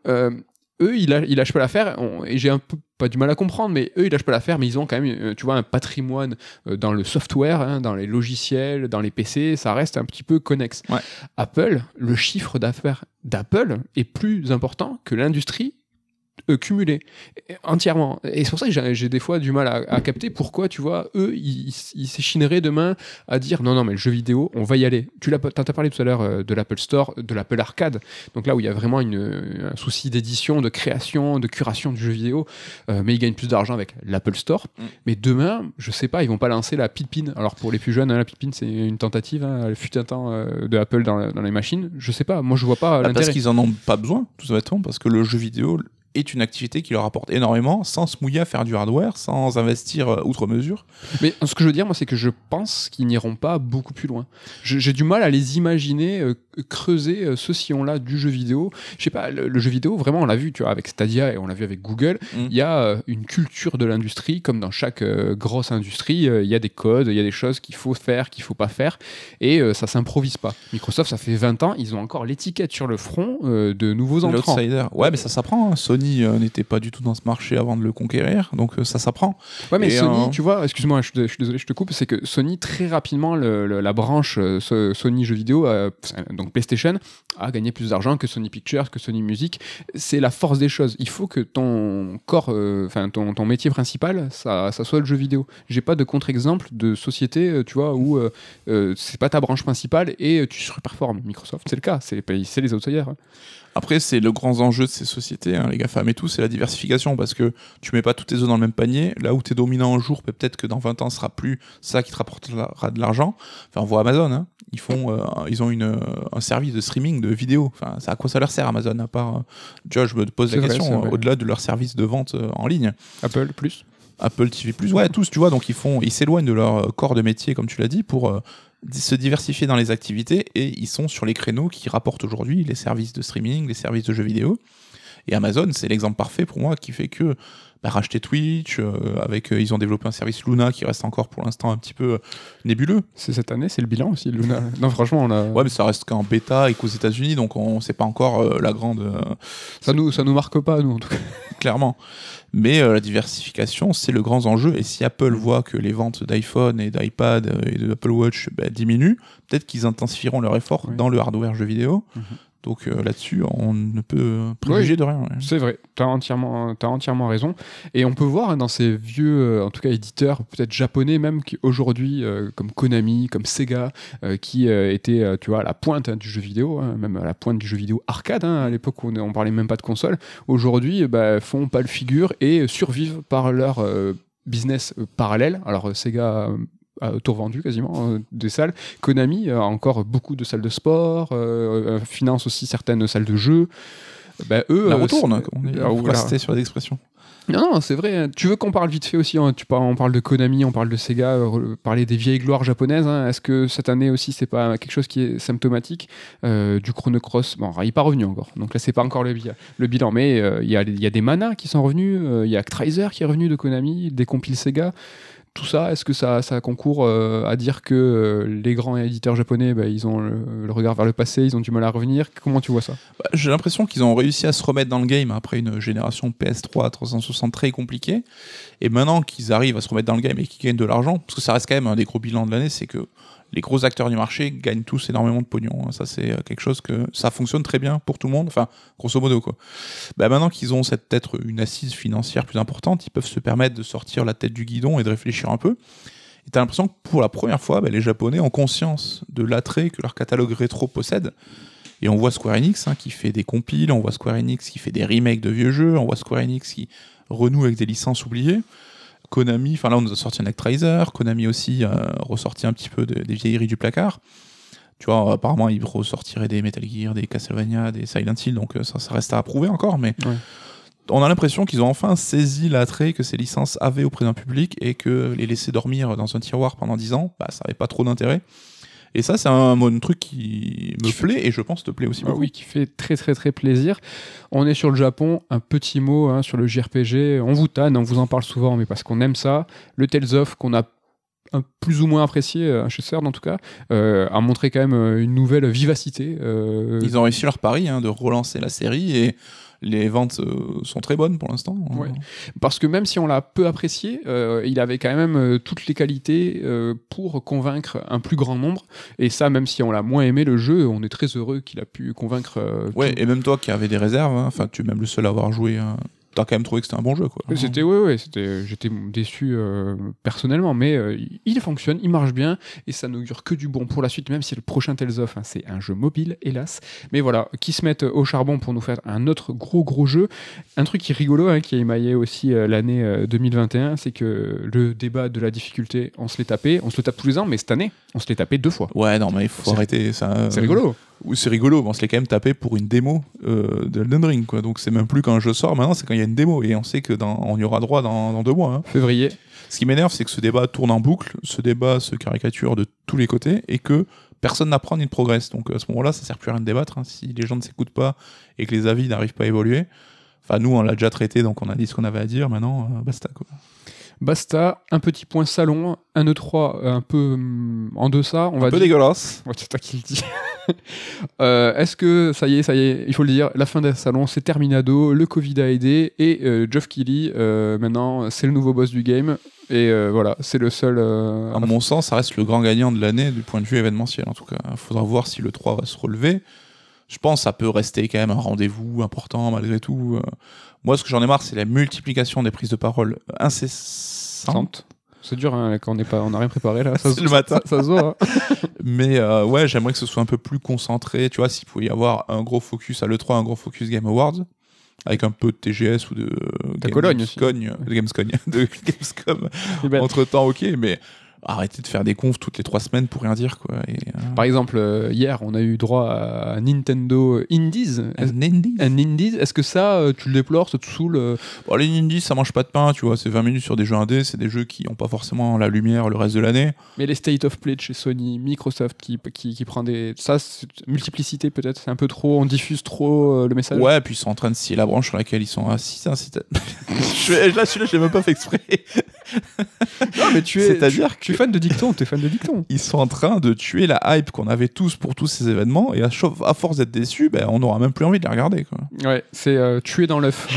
eux, ils, lâ- ils lâchent pas l'affaire. Et j'ai un peu pas du mal à comprendre, mais eux, ils lâchent pas l'affaire, mais ils ont quand même, euh, tu vois, un patrimoine euh, dans le software, hein, dans les logiciels, dans les PC. Ça reste un petit peu connexe. Ouais. Apple, le chiffre d'affaires d'Apple est plus important que l'industrie euh, cumulée Et- entièrement. Et c'est pour ça que j'ai des fois du mal à, à capter pourquoi, tu vois, eux, ils s'échineraient demain à dire non, non, mais le jeu vidéo, on va y aller. Tu l'as, t'as t'as parlé tout à l'heure euh, de l'Apple Store, de l'Apple Arcade. Donc là où il y a vraiment une, un souci d'édition, de création, de curation du jeu vidéo, euh, mais ils gagnent plus d'argent avec l'Apple Store. Mm. Mais demain, je sais pas, ils vont pas lancer la Pitpin. Alors pour les plus jeunes, hein, la Pitpin c'est une tentative, hein, fut un temps euh, de Apple dans, les machines. Je sais pas, moi je vois pas parce l'intérêt. qu'ils en ont pas besoin, tout simplement, parce que le jeu vidéo est une activité qui leur apporte énormément, sans se mouiller à faire du hardware, sans investir euh, outre mesure. Mais ce que je veux dire, moi, c'est que je pense qu'ils n'iront pas beaucoup plus loin. J'ai du mal à les imaginer euh, creuser euh, ce sillon-là du jeu vidéo. Je sais pas, le, le jeu vidéo, vraiment, on l'a vu, tu vois, avec Stadia et on l'a vu avec Google. Mm. Il y a euh, une culture de l'industrie, comme dans chaque grosse industrie. Il y a des codes, il y a des choses qu'il faut faire, qu'il faut pas faire, et ça s'improvise pas. Microsoft, ça fait 20 ans, ils ont encore l'étiquette sur le front de nouveaux entrants. L'outsider. Ouais, mais ça s'apprend. hein. Sony euh, n'était pas du tout dans ce marché avant de le conquérir, donc euh, ça s'apprend. Ouais, mais Et, Sony, euh, tu vois, excuse-moi, je, suis- je suis désolé, je te coupe, c'est que Sony, très rapidement, le- le- la branche so- Sony jeux vidéo, euh, donc PlayStation, a gagné plus d'argent que Sony Pictures, que Sony Music. C'est la force des choses. Il faut que ton corps, euh, enfin, ton, ton métier principal, ça, ça soit le jeu vidéo. J'ai pas de contre-exemple de société, tu vois, où c'est pas ta branche principale et tu surperformes. Microsoft, c'est le cas, c'est les, pays- c'est les outsiders. hein. Après, c'est le grand enjeu de ces sociétés, hein, les GAFAM et tout, c'est la diversification, parce que tu mets pas tous tes œufs dans le même panier. Là où tu es dominant un jour, peut-être que dans 20 ans, ce sera plus ça qui te rapportera de l'argent. Enfin, on voit Amazon, hein. ils, font, euh, ils ont une, euh, un service de streaming de vidéos. Enfin, ça, à quoi ça leur sert, Amazon, à part... euh, tu vois, je me pose la vrai, question, vrai. au-delà de leur service de vente en ligne. Apple, plus. Apple TV+, ouais, tous, tu vois, donc ils font, ils s'éloignent de leur corps de métier, comme tu l'as dit, pour se diversifier dans les activités et ils sont sur les créneaux qui rapportent aujourd'hui les services de streaming, les services de jeux vidéo. Et Amazon, c'est l'exemple parfait pour moi qui fait que bah, racheter Twitch, euh, avec, euh, ils ont développé un service Luna qui reste encore pour l'instant un petit peu euh, nébuleux. C'est cette année, c'est le bilan aussi, Luna. non, franchement, on a- Ouais, mais ça reste qu'en bêta et qu'aux États-Unis, donc on sait pas encore la grande. ça nous ça nous marque pas, nous, en tout cas. clairement. Mais la diversification, c'est le grand enjeu. Et si Apple voit que les ventes d'iPhone et d'iPad et de Apple Watch bah, diminuent, peut-être qu'ils intensifieront leur effort Oui. dans le hardware jeu vidéo. Mhm. Donc euh, là-dessus, on ne peut préjuger de rien. ouais. C'est vrai, tu as entièrement, t'as entièrement raison. Et on peut voir hein, dans ces vieux, euh, en tout cas éditeurs, peut-être japonais même, qui aujourd'hui, euh, comme Konami, comme Sega, qui étaient tu vois, à la pointe hein, du jeu vidéo, hein, même à la pointe du jeu vidéo arcade, à l'époque où on, on parlait même pas de console, aujourd'hui bah, font pas le figure et survivent par leur business parallèle. Alors Sega a tout revendu quasiment euh, des salles. Konami a encore beaucoup de salles de sport, euh, euh, finance aussi certaines salles de jeu. Bah, eux, La euh, retourne, on. Ah, On voilà. rester sur les expressions. Non, non, c'est vrai. Tu veux qu'on parle vite fait aussi hein, tu parles, On parle de Konami, on parle de Sega, euh, parler des vieilles gloires japonaises. hein. Est-ce que cette année aussi, c'est pas quelque chose qui est symptomatique euh, du Chrono Cross? Bon, il n'est pas revenu encore. Donc là, c'est pas encore le, le bilan. Mais euh, il y, a, il y a des manas qui sont revenus. Il y a Actraiser qui est revenu de Konami, des compiles Sega. Tout ça, est-ce que ça, concourt euh, à dire que euh, les grands éditeurs japonais, bah, ils ont le, le regard vers le passé, ils ont du mal à revenir? Comment tu vois ça? Bah, J'ai l'impression qu'ils ont réussi à se remettre dans le game après une génération PS3 360 très compliquée. Et maintenant qu'ils arrivent à se remettre dans le game et qu'ils gagnent de l'argent, parce que ça reste quand même un des gros bilans de l'année, c'est que les gros acteurs du marché gagnent tous énormément de pognon. hein. Ça, c'est euh, quelque chose que ça fonctionne très bien pour tout le monde. Enfin, grosso modo, quoi. Bah, maintenant qu'ils ont peut-être une assise financière plus importante, ils peuvent se permettre de sortir la tête du guidon et de réfléchir un peu. Et t'as l'impression que pour la première fois, bah, les Japonais ont conscience de l'attrait que leur catalogue rétro possède. Et on voit Square Enix hein, qui fait des compiles, on voit Square Enix qui fait des remakes de vieux jeux, on voit Square Enix qui renoue avec des licences oubliées. Konami, enfin là on nous a sorti un Actraiser, Konami aussi a ressorti un petit peu de- des vieilleries du placard. Tu vois, apparemment ils ressortiraient des Metal Gear, des Castlevania, des Silent Hill, donc euh, ça, ça reste à approuver encore, mais Ouais. on a l'impression qu'ils ont enfin saisi l'attrait que ces licences avaient auprès d'un public et que les laisser dormir dans un tiroir pendant 10 ans, bah, ça n'avait pas trop d'intérêt. Et ça, c'est un, un truc qui me Qui fait- plaît et je pense te plaît aussi Ah beaucoup. oui, qui fait très très très plaisir. On est sur le Japon, un petit mot hein, sur le JRPG. On vous tanne, on vous en parle souvent, mais parce qu'on aime ça. Le Tales of, qu'on a un plus ou moins apprécié euh, chez CERN en tout cas, euh, a montré quand même euh, une nouvelle vivacité. euh, Ils ont réussi leur pari hein, de relancer la série et les ventes euh, sont très bonnes pour l'instant. Ouais. Parce que même si on l'a peu apprécié, euh, il avait quand même euh, toutes les qualités euh, pour convaincre un plus grand nombre. Et ça, même si on l'a moins aimé le jeu, on est très heureux qu'il a pu convaincre. Ouais, tout- et même toi qui avais des réserves, hein, enfin tu es même le seul à avoir joué, hein, t'as quand même trouvé que c'était un bon jeu quoi. C'était ouais ouais, c'était j'étais déçu euh, personnellement, mais euh, il fonctionne, il marche bien et ça n'augure que du bon pour la suite, même si le prochain Tales of hein, c'est un jeu mobile hélas. Mais voilà, qui se mettent au charbon pour nous faire un autre gros gros jeu. Un truc qui est rigolo, hein, qui a émaillé aussi euh, l'année euh, 2021, c'est que le débat de la difficulté, on se l'est tapé, on se le tape tous les ans, mais cette année, on se l'est tapé deux fois. Ouais, non, mais il faut arrêter ça. C'est rigolo. C'est rigolo, on se l'est quand même tapé pour une démo de Elden Ring, quoi. Donc c'est même plus quand un jeu sort, maintenant c'est quand il y a une démo, et on sait que dans, on y aura droit dans, dans deux mois. hein. Février. Ce qui m'énerve, c'est que ce débat tourne en boucle, ce débat se caricature de tous les côtés, et que personne n'apprend ni ne progresse. Donc à ce moment-là, ça sert plus à rien de débattre, hein. si les gens ne s'écoutent pas et que les avis n'arrivent pas à évoluer. Enfin, nous, on l'a déjà traité, donc on a dit ce qu'on avait à dire, maintenant, euh, basta, quoi. Basta, un petit point salon, un E3 un peu hum, en deçà, on Un va peu dire. dégueulasse. Ouais, c'est toi qui le dis. Euh, Est-ce que ça y est, ça y est, il faut le dire, la fin d'un salon, c'est terminado, le Covid a aidé et euh, Geoff Keighley, euh, maintenant, c'est le nouveau boss du game et euh, voilà, c'est le seul. euh, À mon sens, ça reste le grand gagnant de l'année du point de vue événementiel, en tout cas. Il faudra voir si le 3 va se relever. Je pense que ça peut rester quand même un rendez-vous important malgré tout. Euh, Moi, ce que j'en ai marre, c'est la multiplication des prises de parole incessantes. Sante. C'est dur hein, quand on n'est pas, on n'a rien préparé là. Ça, se- le matin. Ça, ça se voit. hein. Mais euh, ouais, j'aimerais que ce soit un peu plus concentré. Tu vois, s'il pouvait y avoir un gros focus à l'E3, un gros focus Game Awards, avec un peu de TGS ou de Ta Cologne aussi. Gamescom, de Gamescom, de Gamescom Eh ben, entre temps, ok, mais arrêter de faire des confs toutes les trois semaines pour rien dire quoi. Et, euh, Par exemple, euh, hier, on a eu droit à Nintendo Indies. Est-ce- un indie. Un Indies, est-ce que ça, euh, tu le déplores, ça te saoule Bon, les indies, ça mange pas de pain, tu vois. C'est 20 minutes sur des jeux indés, c'est des jeux qui ont pas forcément la lumière le reste de l'année. Mais les State of Play de chez Sony, Microsoft qui, qui, qui prend des. Ça, c'est- multiplicité peut-être, c'est un peu trop, on diffuse trop euh, le message. Ouais, puis ils sont en train de scier la branche sur laquelle ils sont assis. hein, là, celui-là, je l'ai même pas fait exprès. Non, mais tu es, C'est-à-dire tu, tu es fan de dicton, tu es fan de dicton. Ils sont en train de tuer la hype qu'on avait tous pour tous ces événements, et à, force d'être déçus, ben, on n'aura même plus envie de les regarder. Quoi. Ouais, c'est euh, tuer dans l'œuf.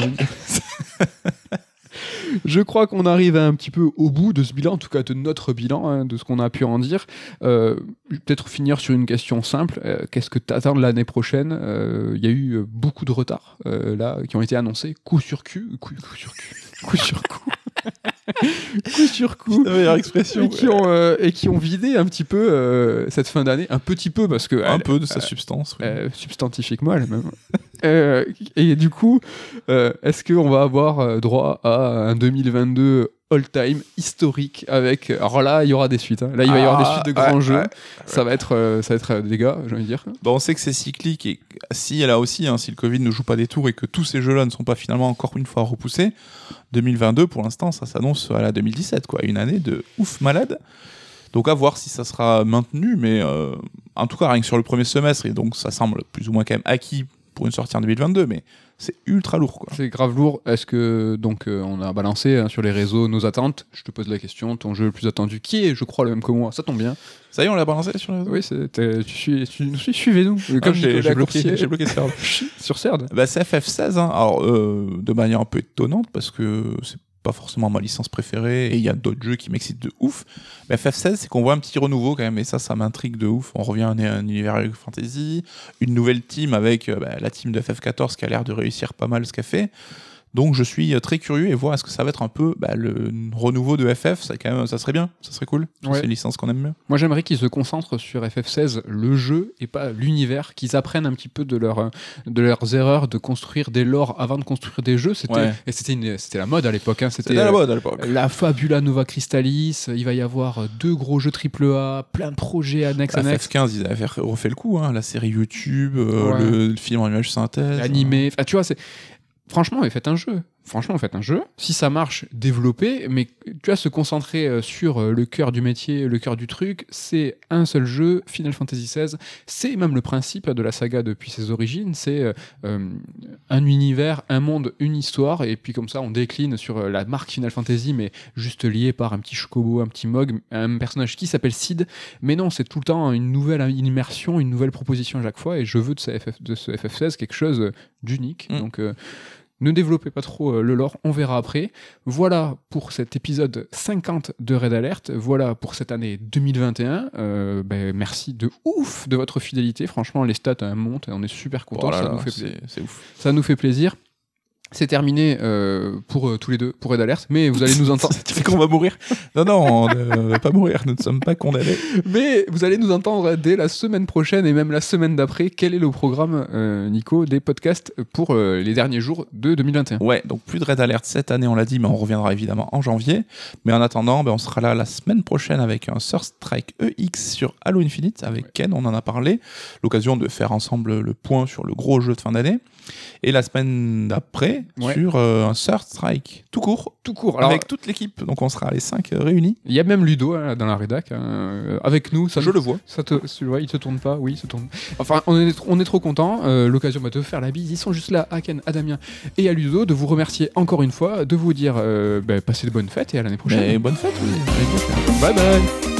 Je crois qu'on arrive un petit peu au bout de ce bilan, en tout cas de notre bilan, hein, de ce qu'on a pu en dire. Euh, Peut-être finir sur une question simple. Euh, Qu'est-ce que tu attends de l'année prochaine? Euh, Il y a eu euh, beaucoup de retards euh, là qui ont été annoncés, coup sur cul, coup, coup sur cul, coup sur coup, coup sur coup. Meilleure expression. Et qui, ont, euh, et qui ont vidé un petit peu euh, cette fin d'année, un petit peu parce que Un elle- peu de sa substance. oui. euh, substantifique moelle même. Euh, et du coup, euh, est-ce qu'on va avoir euh, droit à un 2022 all-time historique avec alors là il y aura des suites hein. là il va y avoir des Ah, suites de grands ouais, jeux ouais. ça va être euh, ça va être euh, des gars j'ai envie de dire Bon, on sait que c'est cyclique et si elle a aussi, hein, si le Covid ne joue pas des tours et que tous ces jeux-là ne sont pas finalement encore une fois repoussés, 2022 pour l'instant ça s'annonce à la 2017, quoi, une année de ouf malade. Donc à voir si ça sera maintenu, mais euh, en tout cas rien que sur le premier semestre, et donc ça semble plus ou moins quand même acquis pour une sortie en 2022, mais c'est ultra lourd, quoi. c'est grave lourd. Est-ce que donc euh, on a balancé hein, sur les réseaux nos attentes? Je te pose la question. Ton jeu le plus attendu qui est je crois le même que moi? Ça tombe bien. Ça y est, on l'a balancé sur les réseaux? Oui c'était tu tu nous suis suivez-nous. Ah, comme j'ai Nicolas j'ai bloqué, Coursier j'ai bloqué Serge. sur CERD. Bah, c'est FF16, hein. alors euh, de manière un peu étonnante parce que c'est pas forcément ma licence préférée et il y a d'autres jeux qui m'excitent de ouf. Mais FF16, c'est qu'on voit un petit renouveau quand même et ça, ça m'intrigue de ouf. On revient à un, un univers fantasy, une nouvelle team avec euh, bah, la team de FF14 qui a l'air de réussir pas mal ce qu'elle fait. Donc je suis euh, très curieux et voir est-ce que ça va être un peu bah, le renouveau de FF. Ça, quand même, ça serait bien, ça serait cool. Ouais. C'est une licence qu'on aime bien. Moi, j'aimerais qu'ils se concentrent sur FF16, le jeu, et pas l'univers, qu'ils apprennent un petit peu de, leur, de leurs erreurs de construire des lores avant de construire des jeux. C'était, Ouais. Et c'était, une- c'était la mode à l'époque. hein. C'était la mode à l'époque. la Fabula Nova Crystallis. Il va y avoir deux gros jeux AAA, plein de projets annexes, annexes. FF15, ils avaient fait- refait le coup, hein, la série YouTube, euh, Ouais. le, film en image synthèse. animé. Enfin, tu vois, c'est. Franchement, faites un jeu. Franchement, faites un jeu. Si ça marche, développez. Mais tu vois, se concentrer euh, sur euh, le cœur du métier, le cœur du truc, c'est un seul jeu, Final Fantasy XVI. C'est même le principe de la saga depuis ses origines. C'est euh, un univers, un monde, une histoire. Et puis comme ça, on décline sur la marque Final Fantasy, mais juste lié par un petit chocobo, un petit mog, un personnage qui s'appelle Sid. Mais non, c'est tout le temps une nouvelle immersion, une nouvelle proposition à chaque fois. Et je veux de ce, FF, de ce FF16 quelque chose d'unique. Mm. Donc, euh, ne développez pas trop euh, le lore, on verra après. Voilà pour cet épisode 50 de Red Alert. Voilà pour cette année 2021. Euh, ben, merci de ouf de votre fidélité. Franchement, les stats hein, montent et on est super contents. Oh là ça, là, nous fait plaisir. c'est c'est ouf. ça nous fait plaisir. C'est terminé euh, pour euh, tous les deux, pour Red Alert, mais vous allez nous entendre. tu sais qu'on va mourir Non, non, on ne va pas mourir, nous ne sommes pas condamnés. Mais vous allez nous entendre dès la semaine prochaine et même la semaine d'après. Quel est le programme, euh, Nico, des podcasts pour euh, les derniers jours de 2021 Ouais, donc plus de Red Alert cette année, on l'a dit, mais on reviendra évidemment en janvier. Mais en attendant, ben, on sera là la semaine prochaine avec un Surf Strike EX sur Halo Infinite avec Ken, on en a parlé. L'occasion de faire ensemble le point sur le gros jeu de fin d'année. Et la semaine d'après, Ouais. sur euh, un Surf Strike tout court, Tout court. Alors, avec toute l'équipe. Donc on sera les cinq euh, réunis. il y a même Ludo hein, dans la rédac, hein, euh, avec nous. Ça Je le vois. Ça te, tu vois, il te tourne pas, oui, il se tourne. Enfin, on est, on est trop content. L'occasion bah, de faire la bise. Ils sont juste là, à Ken, à Damien et à Ludo, de vous remercier encore une fois, de vous dire euh, bah, passez de bonnes fêtes et à l'année prochaine. Mais bonne fête, oui. Bye bye.